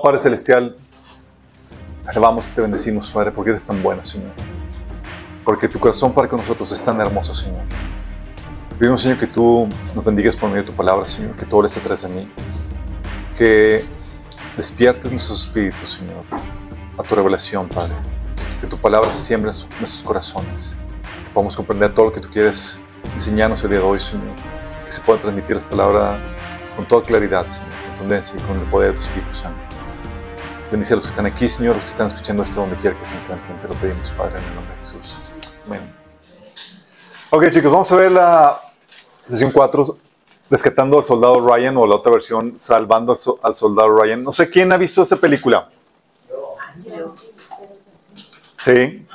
Padre Celestial, te alabamos y te bendecimos, Padre, porque eres tan bueno, Señor. Porque tu corazón para con nosotros es tan hermoso, Señor. Te pedimos, Señor, que tú nos bendigas por medio de tu palabra, Señor, que tú hables atrás de mí. Que despiertes nuestros espíritus, Señor, a tu revelación, Padre. Que tu palabra se siembre en nuestros corazones. Que podamos comprender todo lo que tú quieres enseñarnos el día de hoy, Señor. Que se pueda transmitir esta palabra con toda claridad, Señor, contundencia y con el poder de tu Espíritu Santo. Bendice a los que están aquí, Señor, los que están escuchando esto donde quiera que se encuentren. Te lo pedimos, Padre, en el nombre de Jesús. Amén. Ok, chicos, vamos a ver la sesión 4, rescatando al soldado Ryan, o la otra versión, salvando al, so- al soldado Ryan. No sé quién ha visto esa película. Sí.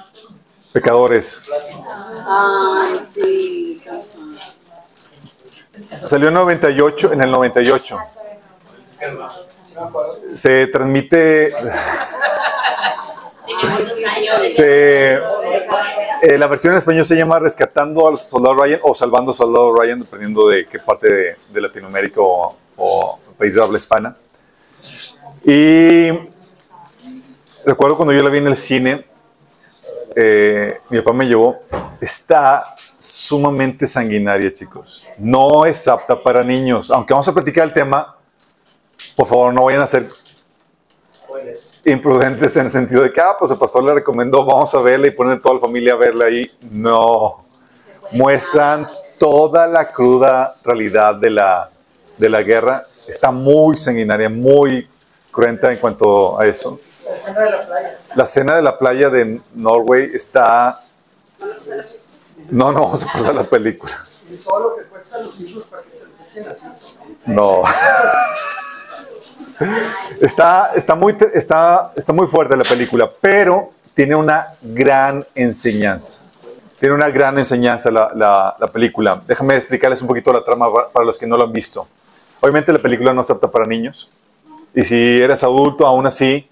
Pecadores. Ay, sí. Salió en 98, en el 98. Se transmite. Se, eh, la versión en español se llama Rescatando al Soldado Ryan o Salvando al Soldado Ryan, dependiendo de qué parte de, de Latinoamérica o, o país de habla hispana. Y recuerdo cuando yo la vi en el cine, eh, mi papá me llevó. Está sumamente sanguinaria, chicos. No es apta para niños. Aunque vamos a platicar el tema, por favor, no vayan a ser imprudentes en el sentido de que, ah, pues el pastor le recomendó, vamos a verla y poner a toda la familia a verla ahí. No. Muestran toda la cruda realidad de la, de la guerra. Está muy sanguinaria, muy cruenta en cuanto a eso. La escena de la playa. La escena de la playa de Norway está... No, no vamos a pasar la película. Y todo lo que cuesta a los hijos para que se dejen así. No. Está, está, muy, está, está muy fuerte la película, pero tiene una gran enseñanza. Tiene una gran enseñanza la, la- la película. Déjame explicarles un poquito la trama pa- para los que no lo han visto. Obviamente la película no es apta para niños. Y si eres adulto, aún así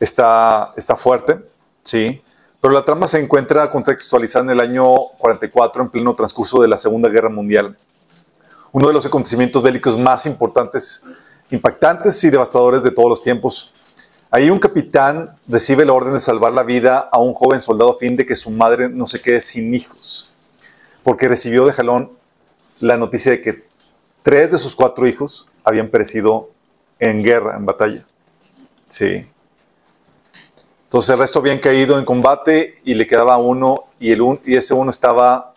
está, está fuerte, ¿sí? Pero la trama se encuentra contextualizada en el año 44, en pleno transcurso de la Segunda Guerra Mundial uno de los acontecimientos bélicos más importantes, impactantes y devastadores de todos los tiempos. Ahí un capitán recibe la orden de salvar la vida a un joven soldado a fin de que su madre no se quede sin hijos, porque recibió de jalón la noticia de que tres de sus cuatro hijos habían perecido en guerra, en batalla. Sí. Entonces el resto habían caído en combate y le quedaba uno y, ese uno estaba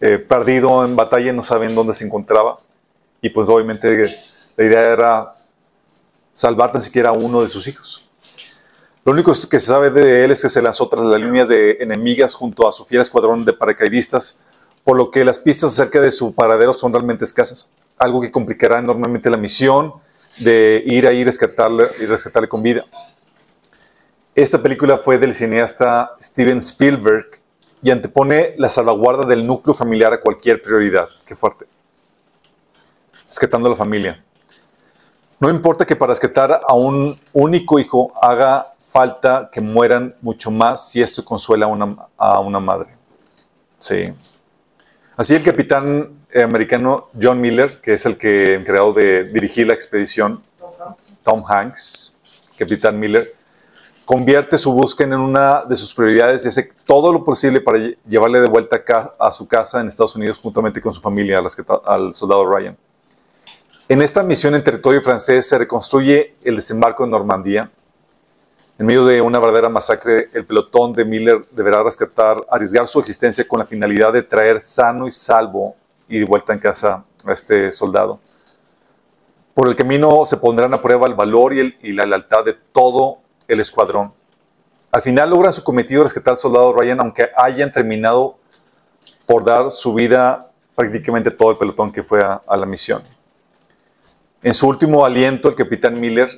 eh, perdido en batalla no saben dónde se encontraba. Y pues obviamente la idea era salvar tan siquiera a uno de sus hijos. Lo único que se sabe de él es que se lanzó tras las líneas de enemigas junto a su fiel escuadrón de paracaidistas, por lo que las pistas acerca de su paradero son realmente escasas, algo que complicará enormemente la misión de ir ahí y rescatarle, y rescatarle con vida. Esta película fue del cineasta Steven Spielberg y antepone la salvaguarda del núcleo familiar a cualquier prioridad. Qué fuerte. Rescatando a la familia. No importa que para rescatar a un único hijo haga falta que mueran mucho más si esto consuela a una, a una madre. Sí. Así el capitán eh, americano John Miller, que es el que encargado de dirigir la expedición, Tom Hanks, capitán Miller, convierte su búsqueda en una de sus prioridades y hace todo lo posible para lle- llevarle de vuelta a, su casa en Estados Unidos juntamente con su familia, al soldado Ryan. En esta misión en territorio francés se reconstruye el desembarco en Normandía. En medio de una verdadera masacre, el pelotón de Miller deberá rescatar, arriesgar su existencia con la finalidad de traer sano y salvo y de vuelta en casa a este soldado. Por el camino se pondrán a prueba el valor y, la lealtad de todo el escuadrón. Al final logran su cometido rescatar al soldado Ryan, aunque hayan terminado por dar su vida prácticamente todo el pelotón que fue a la misión. En su último aliento, el capitán Miller,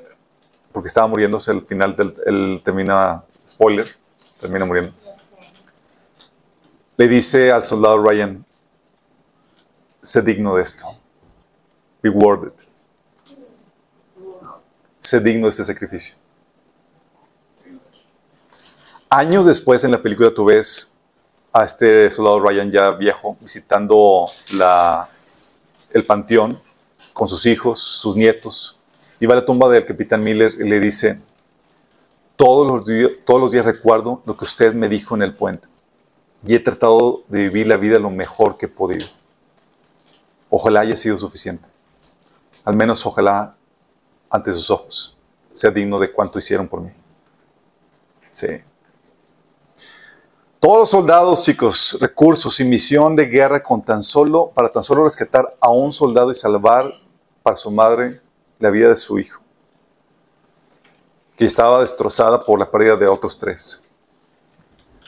porque estaba muriéndose al final, del, él termina, spoiler, termina muriendo, le dice al soldado Ryan, sé digno de esto, be worth it, sé digno de este sacrificio. Años después en la película tú ves a este soldado Ryan ya viejo visitando el panteón con sus hijos, sus nietos, y va a la tumba del capitán Miller y le dice, todos los, días, recuerdo lo que usted me dijo en el puente y he tratado de vivir la vida lo mejor que he podido. Ojalá haya sido suficiente. Al menos ojalá ante sus ojos sea digno de cuanto hicieron por mí. Sí. Todos los soldados, chicos, recursos y misión de guerra con tan solo, para tan solo rescatar a un soldado y salvar para su madre la vida de su hijo, que estaba destrozada por la pérdida de otros tres.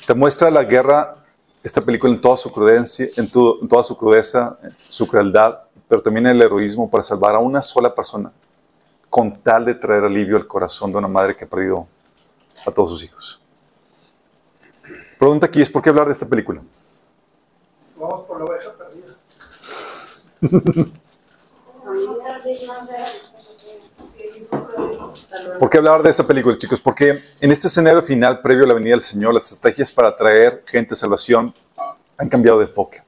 Te muestra la guerra, esta película en toda su crudencia, en, en toda su crudeza, su crueldad, pero también el heroísmo para salvar a una sola persona, con tal de traer alivio al corazón de una madre que ha perdido a todos sus hijos. Pregunta aquí es, ¿por qué hablar de esta película? Vamos por la oveja perdida. ¿Por qué hablar de esta película, chicos? Porque en este escenario final, previo a la venida del Señor, las estrategias para traer gente a salvación han cambiado de enfoque.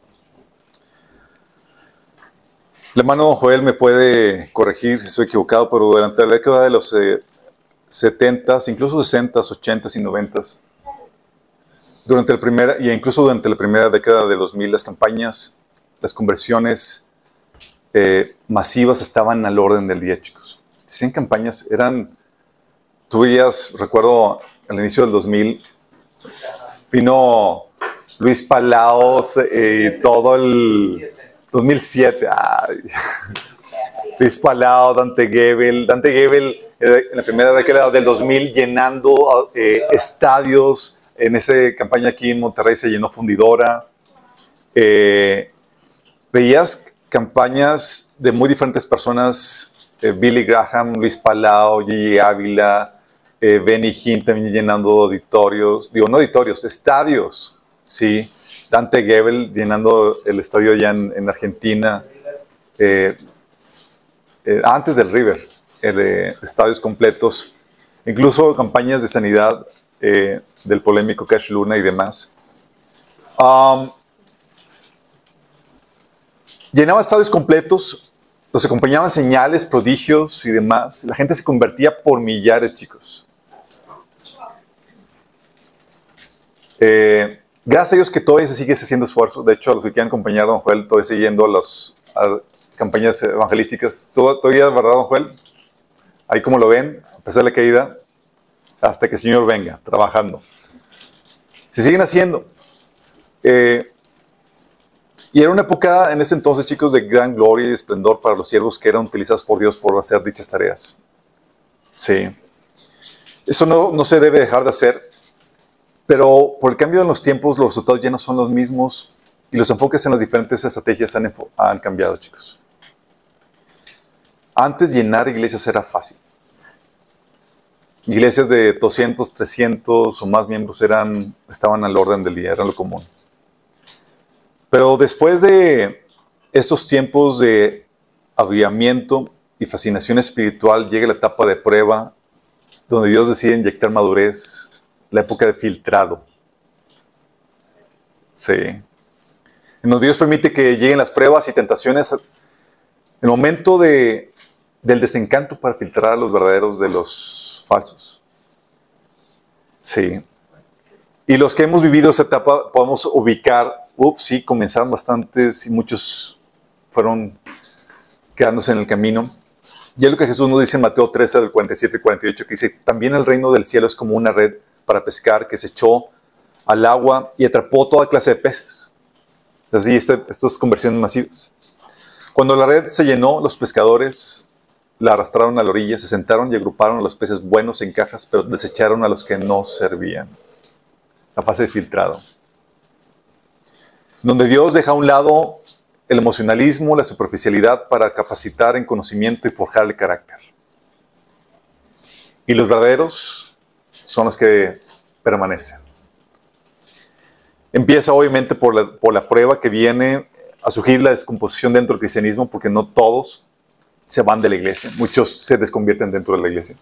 El hermano Joel me puede corregir si estoy equivocado, pero durante la década de los eh, 70s, incluso 60s, 80s y 90s, durante el primer, y incluso durante la primera década de 2000, las campañas, las conversiones eh, masivas estaban al orden del día, chicos. 100 campañas eran, tú veías, recuerdo al inicio del 2000, vino Luis Palaos y eh, todo el 2007, ay, Luis Palao, Dante Gebel, Dante Gebel eh, en la primera década del 2000 llenando eh, estadios, en esa campaña aquí en Monterrey se llenó fundidora. Eh, veías campañas de muy diferentes personas, eh, Billy Graham, Luis Palau, Gigi Ávila, eh, Benny Hinn también llenando auditorios, digo, no auditorios, estadios, sí. Dante Gebel llenando el estadio allá en, en Argentina, eh, antes del River, estadios completos, incluso campañas de sanidad del polémico Cash Luna y demás. Um, llenaba estadios completos, los acompañaban señales, prodigios y demás. La gente se convertía por millares, chicos. Eh, gracias a Dios que todavía se sigue haciendo esfuerzo. De hecho, los que quieran acompañar a Don Joel, todavía siguiendo a las campañas evangelísticas. Todavía, ¿verdad, Don Joel? Ahí como lo ven, a pesar de la caída, hasta que el Señor venga, trabajando. Se siguen haciendo. Eh, y era una época en ese entonces, chicos, de gran gloria y esplendor para los siervos que eran utilizados por Dios por hacer dichas tareas. Sí. Eso no, no se debe dejar de hacer, pero por el cambio en los tiempos, los resultados ya no son los mismos y los enfoques en las diferentes estrategias han, cambiado, chicos. Antes llenar iglesias era fácil. Iglesias de 200, 300 o más miembros eran, estaban al orden del día, era lo común. Pero después de estos tiempos de avivamiento y fascinación espiritual, llega la etapa de prueba, donde Dios decide inyectar madurez, la época de filtrado. Sí. En donde Dios permite que lleguen las pruebas y tentaciones, el momento de, del desencanto para filtrar a los verdaderos de los falsos. Sí. Y los que hemos vivido esa etapa podemos ubicar, ups, sí, comenzaron bastantes y muchos fueron quedándose en el camino. Y es lo que Jesús nos dice en Mateo 13, del 47 y 48, que dice, también el reino del cielo es como una red para pescar que se echó al agua y atrapó toda clase de peces. Así, este, estas conversiones masivas. Cuando la red se llenó, los pescadores la arrastraron a la orilla, se sentaron y agruparon a los peces buenos en cajas, pero desecharon a los que no servían. La fase de filtrado. Donde Dios deja a un lado el emocionalismo, la superficialidad para capacitar en conocimiento y forjar el carácter. Y los verdaderos son los que permanecen. Empieza obviamente por la, por la prueba que viene a surgir la descomposición dentro del cristianismo, porque no todos se van de la iglesia, muchos se desconvierten dentro de la iglesia.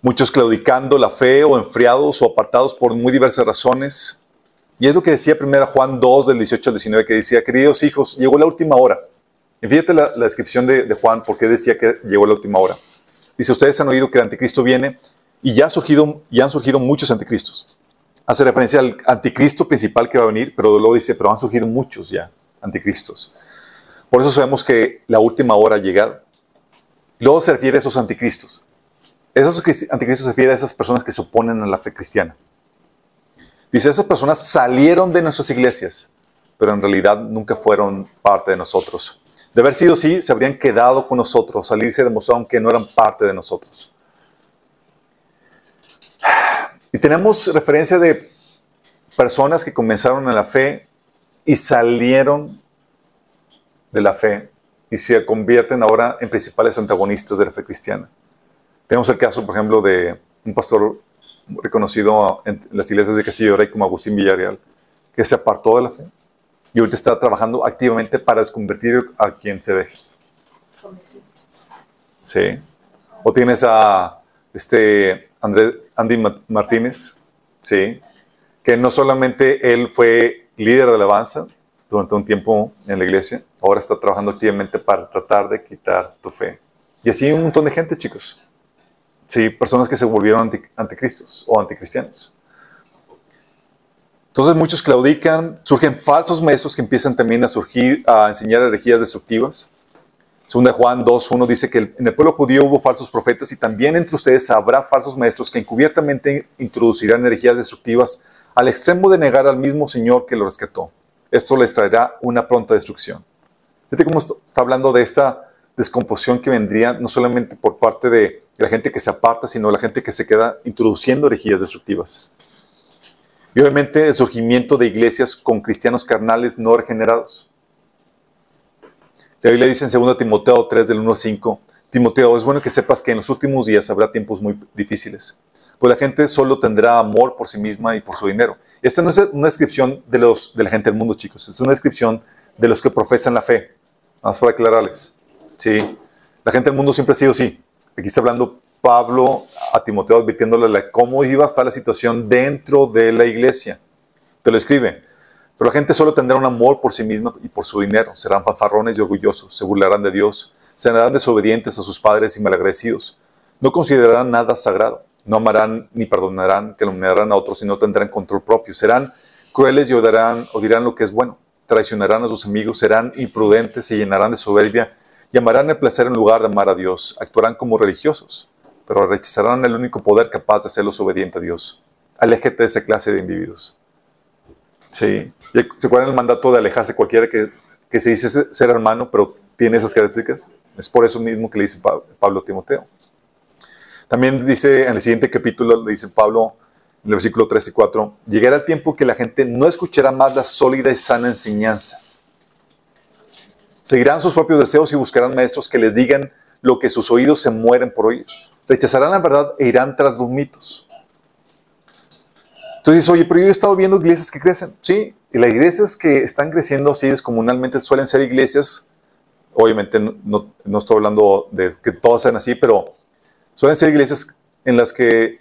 Muchos claudicando la fe o enfriados o apartados por muy diversas razones. Y es lo que decía 1 Juan 2 del 18 al 19 que decía, queridos hijos, llegó la última hora. Y fíjate la, descripción de, de Juan, porque decía que llegó la última hora. Dice, ustedes han oído que el anticristo viene y ya han surgido muchos anticristos. Hace referencia al anticristo principal que va a venir, pero luego dice, pero han surgido muchos ya anticristos. Por eso sabemos que la última hora ha llegado. Luego se refiere a esos anticristos. Esos anticristos se refiere a esas personas que se oponen a la fe cristiana. Dice, esas personas salieron de nuestras iglesias, pero en realidad nunca fueron parte de nosotros. De haber sido así, se habrían quedado con nosotros, salirse demostraron que no eran parte de nosotros. Y tenemos referencia de personas que comenzaron en la fe y salieron de la fe y se convierten ahora en principales antagonistas de la fe cristiana. Tenemos el caso, por ejemplo, de un pastor reconocido en las iglesias de Castillo Rey como Agustín Villarreal, que se apartó de la fe y ahorita está trabajando activamente para desconvertir a quien se deje. Sí. O tienes a este Andrés, Andy Martínez, sí, que no solamente él fue líder de alabanza durante un tiempo en la iglesia, ahora está trabajando activamente para tratar de quitar tu fe. Y así un montón de gente, chicos. Sí, personas que se volvieron anticristos o anticristianos. Entonces muchos claudican, surgen falsos maestros que empiezan también a surgir, a enseñar herejías destructivas. Segunda Juan 2.1 dice que en el pueblo judío hubo falsos profetas y también entre ustedes habrá falsos maestros que encubiertamente introducirán herejías destructivas al extremo de negar al mismo Señor que lo rescató. Esto les traerá una pronta destrucción. Fíjate cómo está hablando de esta descomposición que vendría no solamente por parte de la gente que se aparta, sino la gente que se queda introduciendo herejías destructivas. Y obviamente el surgimiento de iglesias con cristianos carnales no regenerados. La Biblia dice en 2 Timoteo 3 del 1 al 5, Timoteo, es bueno que sepas que en los últimos días habrá tiempos muy difíciles, pues la gente solo tendrá amor por sí misma y por su dinero. Esta no es una descripción de, los, de la gente del mundo, chicos, es una descripción de los que profesan la fe. Vamos para aclararles. Sí, la gente del mundo siempre ha sido así. Aquí está hablando Pablo a Timoteo advirtiéndole cómo iba a estar la situación dentro de la iglesia. Te lo escribe. Pero la gente solo tendrá un amor por sí misma y por su dinero. Serán fanfarrones y orgullosos. Se burlarán de Dios. Serán desobedientes a sus padres y malagradecidos. No considerarán nada sagrado. No amarán ni perdonarán, calumniarán a otros y no tendrán control propio. Serán crueles y odiarán, odiarán lo que es bueno. Traicionarán a sus amigos. Serán imprudentes. Se llenarán de soberbia. Y amarán el placer en lugar de amar a Dios. Actuarán como religiosos pero rechazarán el único poder capaz de hacerlos obedientes a Dios. Aléjate de esa clase de individuos. Sí. ¿Se acuerdan el mandato de alejarse cualquiera que, que se dice ser hermano, pero tiene esas características? Es por eso mismo que le dice Pablo a Timoteo. También dice en el siguiente capítulo, le dice Pablo, en el versículo 3 y 4, llegará el tiempo que la gente no escuchará más la sólida y sana enseñanza. Seguirán sus propios deseos y buscarán maestros que les digan lo que sus oídos se mueren por oír. Rechazarán la verdad e irán tras los mitos. Entonces oye, pero yo he estado viendo iglesias que crecen. Sí, y las iglesias que están creciendo así descomunalmente suelen ser iglesias, obviamente no, no estoy hablando de que todas sean así, pero suelen ser iglesias en las que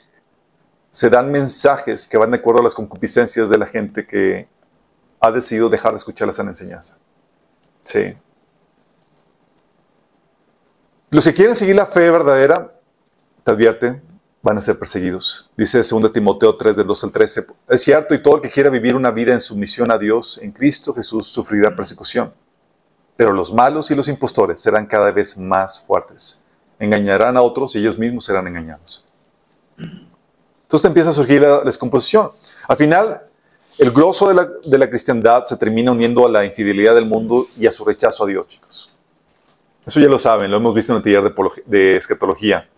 se dan mensajes que van de acuerdo a las concupiscencias de la gente que ha decidido dejar de escuchar la sana enseñanza. Sí. Los que quieren seguir la fe verdadera te advierte, van a ser perseguidos. Dice 2 Timoteo 3 del 2 al 13, es cierto, y todo el que quiera vivir una vida en sumisión a Dios, en Cristo Jesús, sufrirá persecución. Pero los malos y los impostores serán cada vez más fuertes. Engañarán a otros y ellos mismos serán engañados. Entonces empieza a surgir la descomposición. Al final, el grosso de la, de la cristiandad se termina uniendo a la infidelidad del mundo y a su rechazo a Dios, chicos. Eso ya lo saben, lo hemos visto en el taller de, de escatología.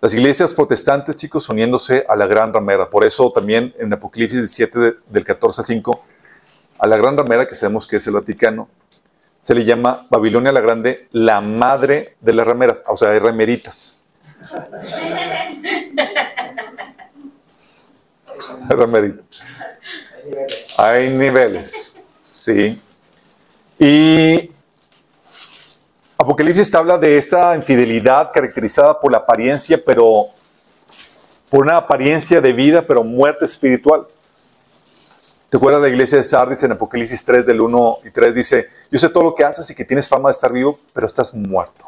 Las iglesias protestantes, chicos, uniéndose a la gran ramera. Por eso también en Apocalipsis 17, del 14 al 5, a la gran ramera, que sabemos que es el Vaticano, se le llama Babilonia la Grande, la madre de las rameras, o sea, hay rameritas. Ramerita. Hay niveles, sí. Y Apocalipsis te habla de esta infidelidad caracterizada por la apariencia, pero por una apariencia de vida, pero muerte espiritual. ¿Te acuerdas de la iglesia de Sardis en Apocalipsis 3 del 1 y 3? Dice, yo sé todo lo que haces y que tienes fama de estar vivo, pero estás muerto.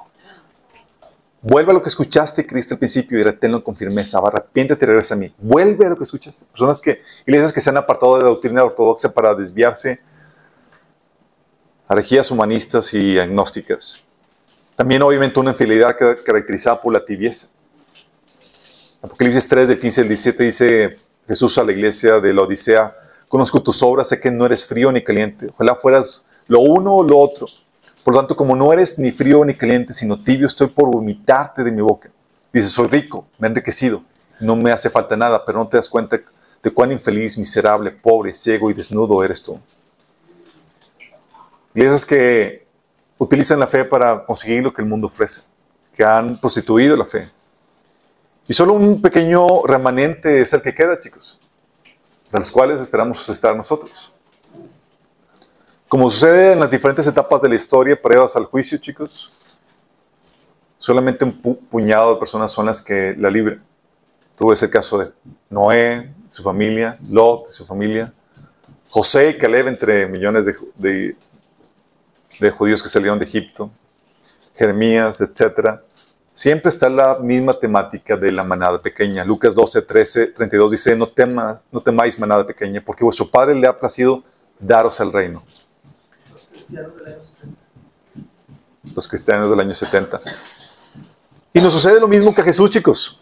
Vuelve a lo que escuchaste y creíste al principio y reténlo con firmeza. Arrepiéntete y regresa a mí. Vuelve a lo que escuchaste. Personas que, iglesias que se han apartado de la doctrina ortodoxa para desviarse herejías humanistas y agnósticas. También obviamente una infidelidad caracterizada por la tibieza. Apocalipsis 3 del 15 al 17 dice Jesús a la iglesia de la Odisea, conozco tus obras, sé que no eres frío ni caliente, ojalá fueras lo uno o lo otro. Por lo tanto, como no eres ni frío ni caliente, sino tibio, estoy por vomitarte de mi boca. Dice, soy rico, me he enriquecido, no me hace falta nada, pero no te das cuenta de cuán infeliz, miserable, pobre, ciego y desnudo eres tú. Iglesias que utilizan la fe para conseguir lo que el mundo ofrece, que han prostituido la fe. Y solo un pequeño remanente es el que queda, chicos, de los cuales esperamos estar nosotros. Como sucede en las diferentes etapas de la historia previas al juicio, chicos, solamente un puñado de personas son las que la libran. Tuve ese caso de Noé, su familia, Lot, su familia, José y Caleb entre millones de judíos que salieron de Egipto, Jeremías, etc. Siempre está la misma temática de la manada pequeña. Lucas 12, 13, 32 dice, no, no temáis manada pequeña, porque vuestro Padre le ha placido daros el reino. Los cristianos del año 70. Y nos sucede lo mismo que a Jesús, chicos.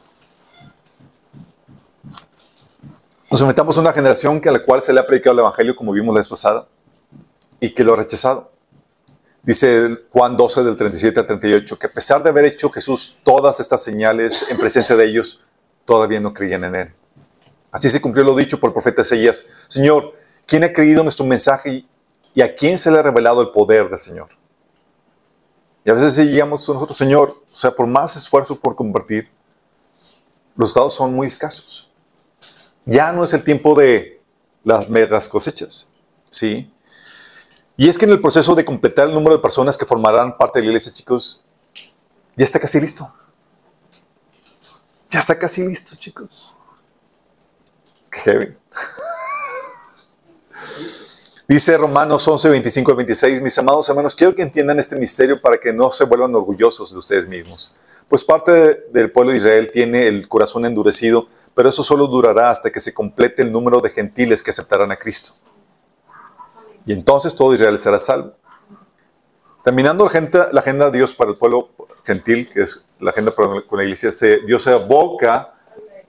Nos enfrentamos a una generación que a la cual se le ha predicado el Evangelio, como vimos la vez pasada, y que lo ha rechazado. Dice Juan 12 del 37 al 38 que a pesar de haber hecho Jesús todas estas señales en presencia de ellos, todavía no creían en él. Así se cumplió lo dicho por el profeta Isaías. Señor, ¿quién ha creído nuestro mensaje y a quién se le ha revelado el poder del Señor? Y a veces decíamos nosotros, Señor, o sea, por más esfuerzo por compartir, los estados son muy escasos. Ya no es el tiempo de las megas cosechas, ¿sí? Y es que en el proceso de completar el número de personas que formarán parte de la iglesia, chicos, ya está casi listo. Ya está casi listo, chicos. Heavy. Dice Romanos 11, 25 al 26, mis amados hermanos, quiero que entiendan este misterio para que no se vuelvan orgullosos de ustedes mismos. Pues parte del pueblo de Israel tiene el corazón endurecido, pero eso solo durará hasta que se complete el número de gentiles que aceptarán a Cristo. Y entonces todo Israel será salvo. Terminando la agenda, de Dios para el pueblo gentil, que es la agenda con la iglesia, Dios se aboca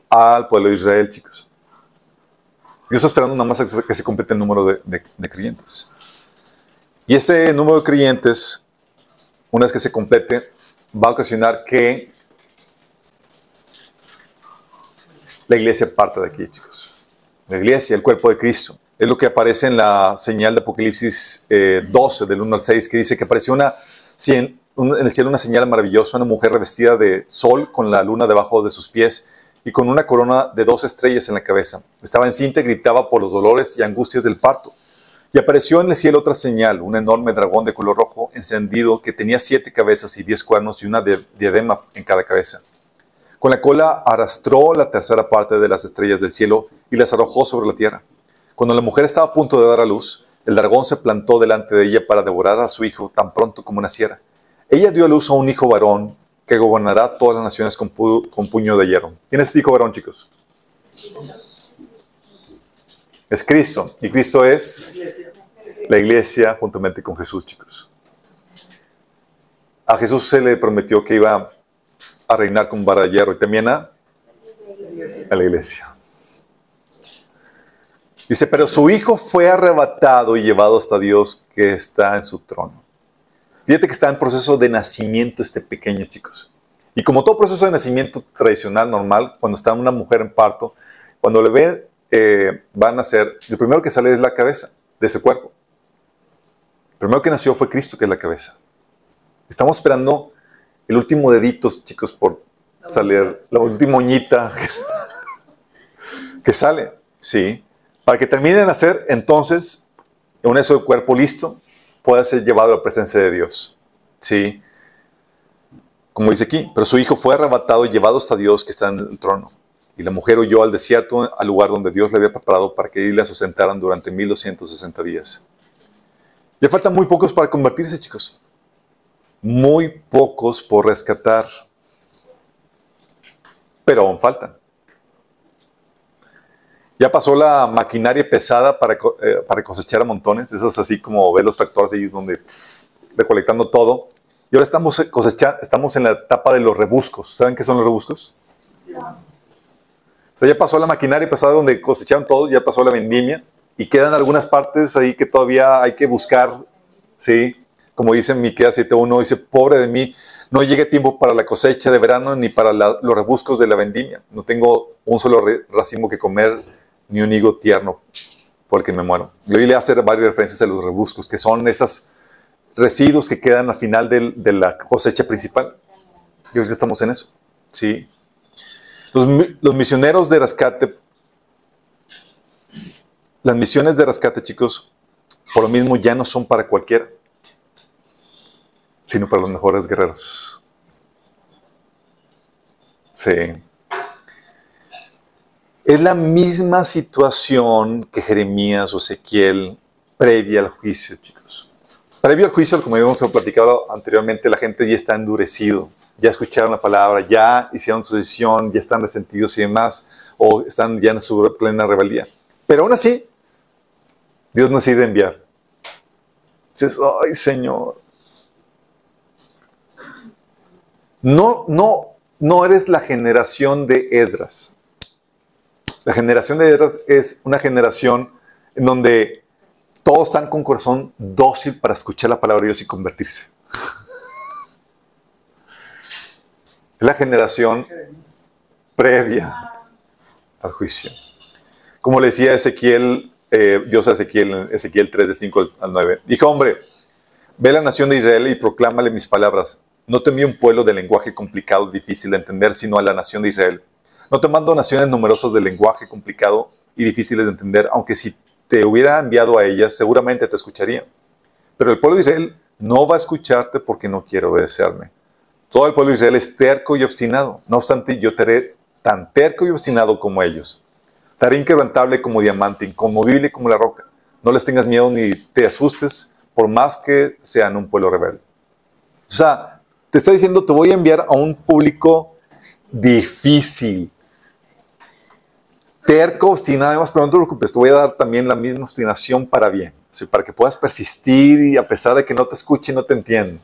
al pueblo de Israel, chicos. Dios está esperando nada más que se complete el número de, de creyentes. Y ese número de creyentes, una vez que se complete, va a ocasionar que la iglesia parte de aquí, chicos. La iglesia, el cuerpo de Cristo. Es lo que aparece en la señal de Apocalipsis 12, eh, del 1 al 6, que dice que apareció en el cielo una señal maravillosa, una mujer revestida de sol con la luna debajo de sus pies y con una corona de dos estrellas en la cabeza. Estaba encinta y gritaba por los dolores y angustias del parto. Y apareció en el cielo otra señal, un enorme dragón de color rojo encendido que tenía siete cabezas y diez cuernos y una diadema en cada cabeza. Con la cola arrastró la tercera parte de las estrellas del cielo y las arrojó sobre la tierra. Cuando la mujer estaba a punto de dar a luz, el dragón se plantó delante de ella para devorar a su hijo tan pronto como naciera. Ella dio a luz a un hijo varón que gobernará todas las naciones con, puño de hierro. ¿Quién es este hijo varón, chicos? Es Cristo. Y Cristo es la iglesia juntamente con Jesús, chicos. A Jesús se le prometió que iba a reinar con vara de hierro y también a, a la iglesia. Dice, pero su hijo fue arrebatado y llevado hasta Dios que está en su trono. Fíjate que está en proceso de nacimiento este pequeño, chicos. Y como todo proceso de nacimiento tradicional, normal, cuando está una mujer en parto, cuando le ven, eh, va a nacer, lo primero que sale es la cabeza de ese cuerpo. El primero que nació fue Cristo, que es la cabeza. Estamos esperando el último dedito, chicos, por salir, la última uñita que sale, ¿sí? Para que termine de nacer, entonces, un eso de cuerpo listo, pueda ser llevado a la presencia de Dios. ¿Sí? Como dice aquí, pero su hijo fue arrebatado y llevado hasta Dios que está en el trono. Y la mujer huyó al desierto, al lugar donde Dios le había preparado para que la sustentaran durante 1260 días. Ya faltan muy pocos para convertirse, chicos. Muy pocos por rescatar. Pero aún faltan. Ya pasó la maquinaria pesada para, eh, para cosechar a montones. Esas así como ver los tractores ahí donde recolectando todo. Y ahora estamos cosechando, estamos en la etapa de los rebuscos. ¿Saben qué son los rebuscos? O sea, ya pasó la maquinaria pesada donde cosecharon todo, ya pasó la vendimia y quedan algunas partes ahí que todavía hay que buscar, ¿sí? Como dice Miqueas 7.1, dice, pobre de mí, no llegue tiempo para la cosecha de verano ni para los rebuscos de la vendimia. No tengo un solo racimo que comer ni un higo tierno porque me muero. Yo le hacer varias referencias a los rebuscos, que son esos residuos que quedan al final de la cosecha principal. Y hoy estamos en eso, ¿sí? Los, misioneros de rescate, las misiones de rescate, chicos, por lo mismo ya no son para cualquiera, sino para los mejores guerreros. Sí. Es la misma situación que Jeremías o Ezequiel previa al juicio, chicos. Previo al juicio, como habíamos platicado anteriormente, la gente ya está endurecido ya escucharon la palabra, ya hicieron su decisión, ya están resentidos y demás, o están ya en su plena rebeldía. Pero aún así, Dios nos decide enviar. Dices, ay Señor. No, no, no eres la generación de Esdras. La generación de es una generación en donde todos están con corazón dócil para escuchar la palabra de Dios y convertirse. la generación previa al juicio. Como le decía Ezequiel, eh, Dios a Ezequiel, Ezequiel 3, del 5 al 9. Dijo, hombre, ve a la nación de Israel y proclámale mis palabras. No te un pueblo de lenguaje complicado, difícil de entender, sino a la nación de Israel. No te mando naciones numerosas de lenguaje complicado y difíciles de entender, aunque si te hubiera enviado a ellas, seguramente te escucharían. Pero el pueblo de Israel no va a escucharte porque no quiere obedecerme. Todo el pueblo de Israel es terco y obstinado. No obstante, yo te haré tan terco y obstinado como ellos. Te haré inquebrantable como diamante, inconmovible como la roca. No les tengas miedo ni te asustes, por más que sean un pueblo rebelde. O sea, te está diciendo, te voy a enviar a un público difícil. Terco, obstinado, además, pero no te preocupes, te voy a dar también la misma obstinación para bien. para que puedas persistir y a pesar de que no te escuche y no te entienda.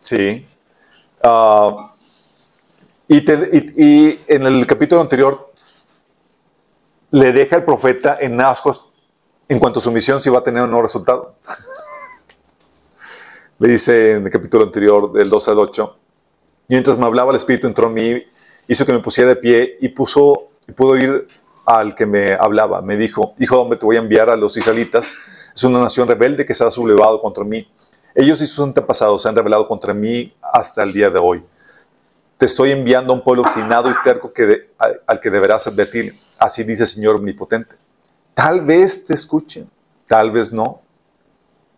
Sí. Ah, y, en el capítulo anterior le deja el profeta en ascuas en cuanto a su misión si va a tener o no resultado. le dice en el capítulo anterior del 2 al 8, mientras me hablaba el Espíritu entró en mí, hizo que me pusiera de pie y puso y pudo ir al que me hablaba. Me dijo, hijo hombre, te voy a enviar a los israelitas. Es una nación rebelde que se ha sublevado contra mí ellos y sus antepasados se han revelado contra mí hasta el día de hoy. Te estoy enviando a un pueblo obstinado y terco al, que deberás advertir. Así dice el Señor Omnipotente. Tal vez te escuchen, tal vez no,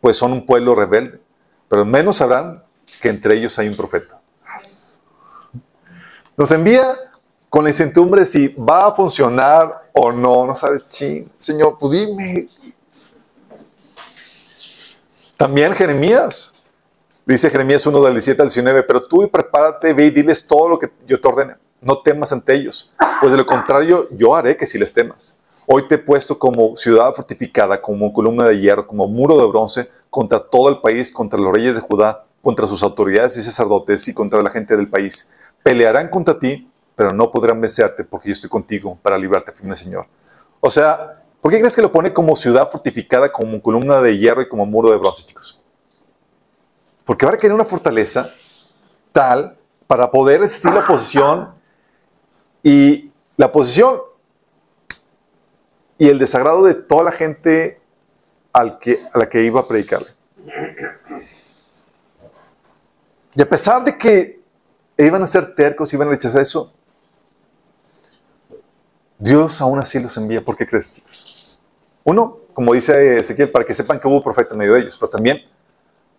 pues son un pueblo rebelde, pero menos sabrán que entre ellos hay un profeta. Nos envía con la incertidumbre si va a funcionar o no. No sabes, ching, Señor, pues dime, también Jeremías. Dice Jeremías 1 del 17 al 19, pero tú y prepárate, ve y diles todo lo que yo te ordene. No temas ante ellos, pues de lo contrario yo haré que si les temas. Hoy te he puesto como ciudad fortificada, como columna de hierro, como muro de bronce contra todo el país, contra los reyes de Judá, contra sus autoridades y sacerdotes y contra la gente del país. Pelearán contra ti, pero no podrán vencerte porque yo estoy contigo para librarte, firme Señor. O sea, ¿Por qué crees que lo pone como ciudad fortificada, como columna de hierro y como muro de bronce, chicos? Porque va a requerir una fortaleza tal para poder resistir la posición y la posición y el desagrado de toda la gente al que, a la que iba a predicarle. Y a pesar de que iban a ser tercos, iban a rechazar eso, Dios aún así los envía. ¿Por qué crees, chicos? Uno, como dice Ezequiel, para que sepan que hubo profeta en medio de ellos, pero también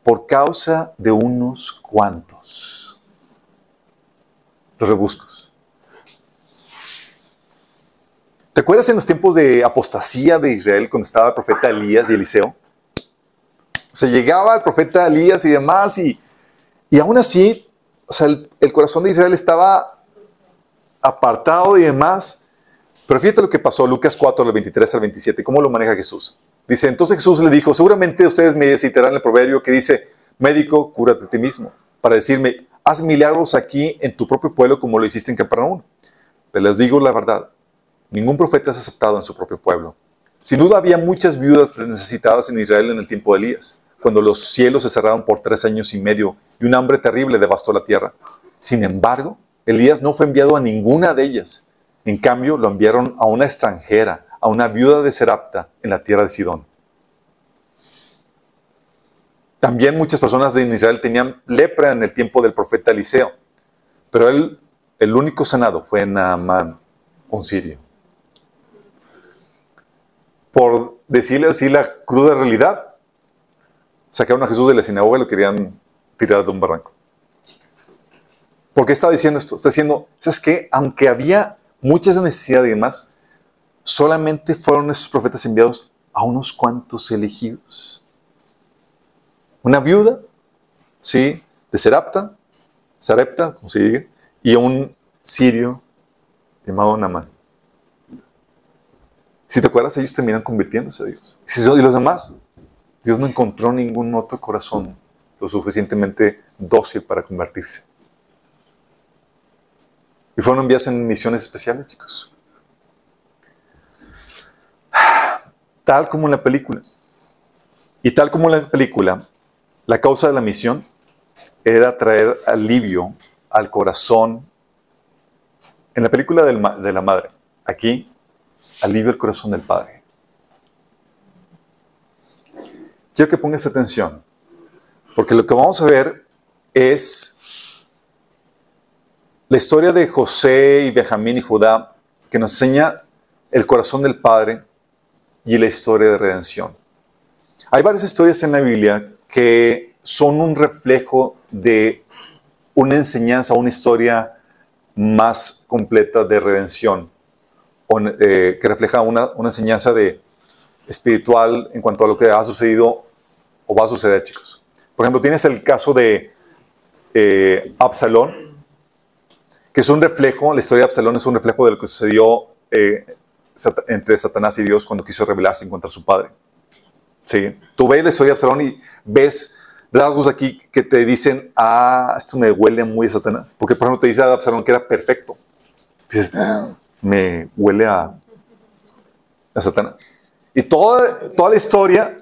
por causa de unos cuantos. Los rebuscos. acuerdas en los tiempos de apostasía de Israel, cuando estaba el profeta Elías y Eliseo? Se llegaba el profeta Elías y demás, y, y aún así, o sea, el, el corazón de Israel estaba apartado y demás. Pero fíjate lo que pasó, Lucas 4, del 23 al 27, cómo lo maneja Jesús. Dice, entonces Jesús le dijo, seguramente ustedes me citarán el proverbio que dice, médico, cúrate a ti mismo, para decirme, haz milagros aquí en tu propio pueblo como lo hiciste en Capernaum. Te les digo la verdad, ningún profeta es aceptado en su propio pueblo. Sin duda había muchas viudas necesitadas en Israel en el tiempo de Elías, cuando los cielos se cerraron por tres años y medio y un hambre terrible devastó la tierra. Sin embargo, Elías no fue enviado a ninguna de ellas. En cambio, lo enviaron a una extranjera, a una viuda de Serapta en la tierra de Sidón. También muchas personas de Israel tenían lepra en el tiempo del profeta Eliseo, pero él, el único sanado fue Naamán, un sirio. Por decirle así la cruda realidad, sacaron a Jesús de la sinagoga y lo querían tirar de un barranco. ¿Por qué está diciendo esto? Está diciendo, ¿sabes qué? Aunque había muchas necesidades y demás, solamente fueron esos profetas enviados a unos cuantos elegidos. Una viuda, ¿sí? De Serapta, Sarepta, como se diga, y un sirio llamado Namán. Si te acuerdas, ellos terminan convirtiéndose a Dios. Y los demás, Dios no encontró ningún otro corazón lo suficientemente dócil para convertirse. Y fueron enviados en misiones especiales, chicos. Tal como en la película. Y tal como en la película, la causa de la misión era traer alivio al corazón. En la película de la madre, aquí, alivio al corazón del padre. Quiero que pongas atención, porque lo que vamos a ver es la historia de José y Benjamín y Judá, que nos enseña el corazón del Padre y la historia de redención. Hay varias historias en la Biblia que son un reflejo de una enseñanza, una historia más completa de redención, eh, que refleja una, enseñanza de, espiritual en cuanto a lo que ha sucedido o va a suceder, chicos. Por ejemplo, tienes el caso de eh, Absalón, que es un reflejo, la historia de Absalón es un reflejo de lo que sucedió eh, entre Satanás y Dios cuando quiso rebelarse contra su padre. ¿Sí? Tú ves la historia de Absalón y ves rasgos aquí que te dicen, ah, esto me huele muy a Satanás. Porque, por ejemplo, te dice a Absalón que era perfecto. Dices, me huele a, a Satanás. Y toda, toda la historia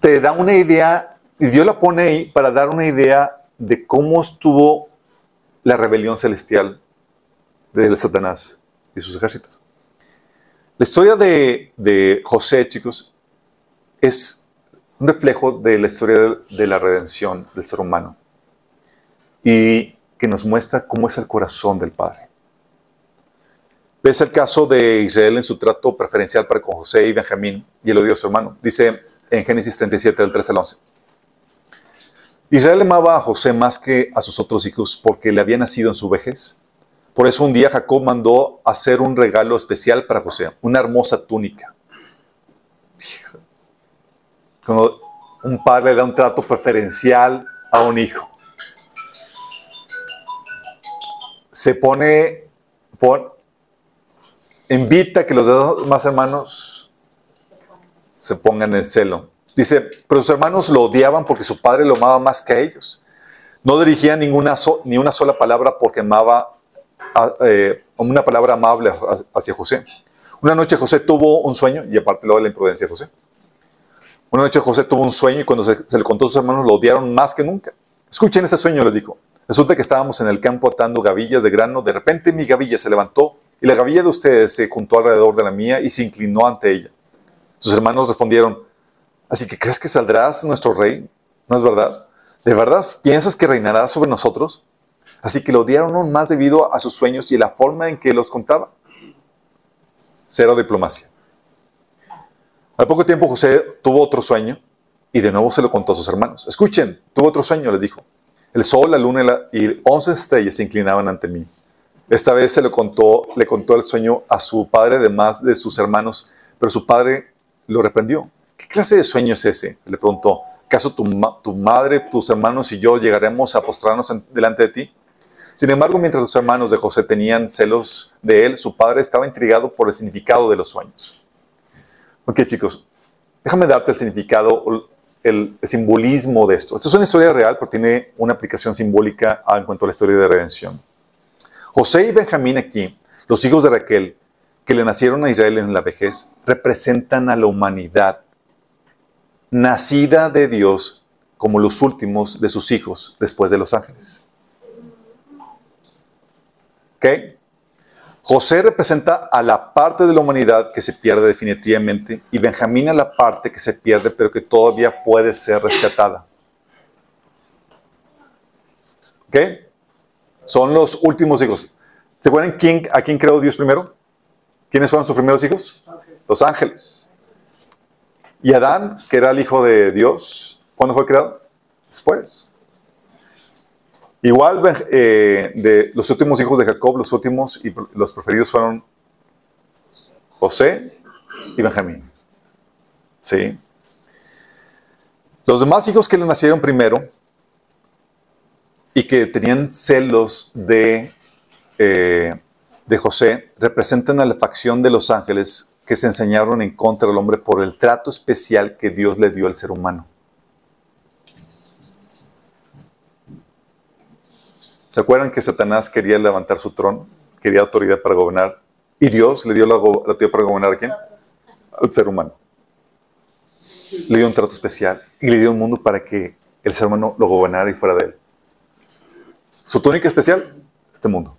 te da una idea, y Dios la pone ahí para dar una idea de cómo estuvo la rebelión celestial de Satanás y sus ejércitos. La historia de, José, chicos, es un reflejo de la historia de la redención del ser humano y que nos muestra cómo es el corazón del Padre. Ves el caso de Israel en su trato preferencial para con José y Benjamín y el odio a su hermano. Dice en Génesis 37, del 13 al 11. Israel amaba a José más que a sus otros hijos porque le había nacido en su vejez. Por eso un día Jacob mandó hacer un regalo especial para José, una hermosa túnica. Cuando un padre da un trato preferencial a un hijo. Se pone, invita que los demás hermanos se pongan en celo. Dice, pero sus hermanos lo odiaban porque su padre lo amaba más que a ellos. No dirigía ni una sola palabra porque amaba eh, una palabra amable hacia José. Una noche José tuvo un sueño, y aparte lo de la imprudencia de José. Una noche José tuvo un sueño y cuando se, le contó a sus hermanos lo odiaron más que nunca. Escuchen ese sueño, les dijo. Resulta que estábamos en el campo atando gavillas de grano. De repente mi gavilla se levantó y la gavilla de ustedes se juntó alrededor de la mía y se inclinó ante ella. Sus hermanos respondieron, Así que crees que saldrás nuestro rey, ¿no es verdad? ¿De verdad piensas que reinará sobre nosotros? Así que lo odiaron aún más debido a sus sueños y la forma en que los contaba. Cero diplomacia. Al poco tiempo José tuvo otro sueño y de nuevo se lo contó a sus hermanos. Escuchen, tuvo otro sueño, les dijo. El sol, la luna y once estrellas se inclinaban ante mí. Esta vez se lo contó, le contó el sueño a su padre, además de sus hermanos, pero su padre lo reprendió. ¿Qué clase de sueño es ese? Le preguntó. ¿Acaso tu, ma- tu madre, tus hermanos y yo llegaremos a postrarnos delante de ti? Sin embargo, mientras los hermanos de José tenían celos de él, su padre estaba intrigado por el significado de los sueños. Ok, chicos, déjame darte el significado, el, el simbolismo de esto. Esto es una historia real, pero tiene una aplicación simbólica en cuanto a la historia de redención. José y Benjamín aquí, los hijos de Raquel, que le nacieron a Israel en la vejez, representan a la humanidad, nacida de Dios como los últimos de sus hijos después de los ángeles. ¿Ok? José representa a la parte de la humanidad que se pierde definitivamente y Benjamín a la parte que se pierde pero que todavía puede ser rescatada. ¿Ok? Son los últimos hijos. ¿Se acuerdan quién, a quién creó Dios primero? ¿Quiénes fueron sus primeros hijos? Los ángeles. Y Adán, que era el hijo de Dios, ¿cuándo fue creado? Después. Igual eh, de los últimos hijos de Jacob, los últimos y los preferidos fueron José y Benjamín. ¿Sí? Los demás hijos que le nacieron primero y que tenían celos de, eh, de José representan a la facción de los ángeles que se enseñaron en contra del hombre por el trato especial que Dios le dio al ser humano. ¿Se acuerdan que Satanás quería levantar su trono? Quería autoridad para gobernar. ¿Y Dios le dio la, la autoridad para gobernar a quién? Al ser humano. Le dio un trato especial y le dio un mundo para que el ser humano lo gobernara y fuera de él. Su túnica especial, este mundo.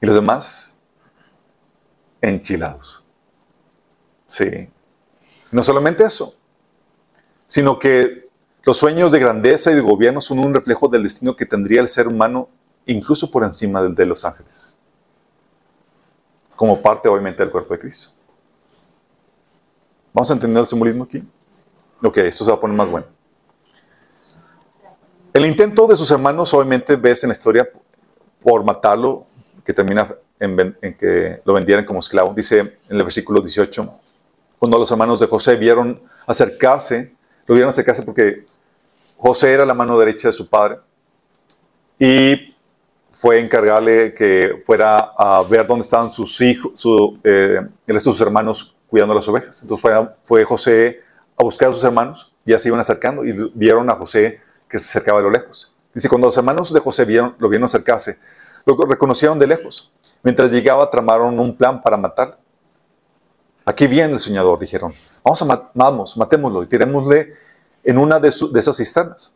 Y los demás, enchilados. Sí. No solamente eso, sino que los sueños de grandeza y de gobierno son un reflejo del destino que tendría el ser humano incluso por encima del de los ángeles, como parte obviamente del cuerpo de Cristo. ¿Vamos a entender el simbolismo aquí? Ok, esto se va a poner más bueno. El intento de sus hermanos, obviamente, ves en la historia por matarlo, que termina en, que lo vendieran como esclavo. Dice en el versículo 18, cuando los hermanos de José vieron acercarse, lo vieron acercarse porque José era la mano derecha de su padre y fue encargarle que fuera a ver dónde estaban sus hijos, su, eh, el resto de sus hermanos cuidando las ovejas. Entonces fue, fue José a buscar a sus hermanos, ya se iban acercando y vieron a José que se acercaba de lo lejos. Dice, cuando los hermanos de José vieron, lo vieron acercarse, lo reconocieron de lejos. Mientras llegaba, tramaron un plan para matarlo. Aquí viene el soñador, dijeron. Vamos a ma- vamos, matémoslo y tirémosle en una de, esas cisternas.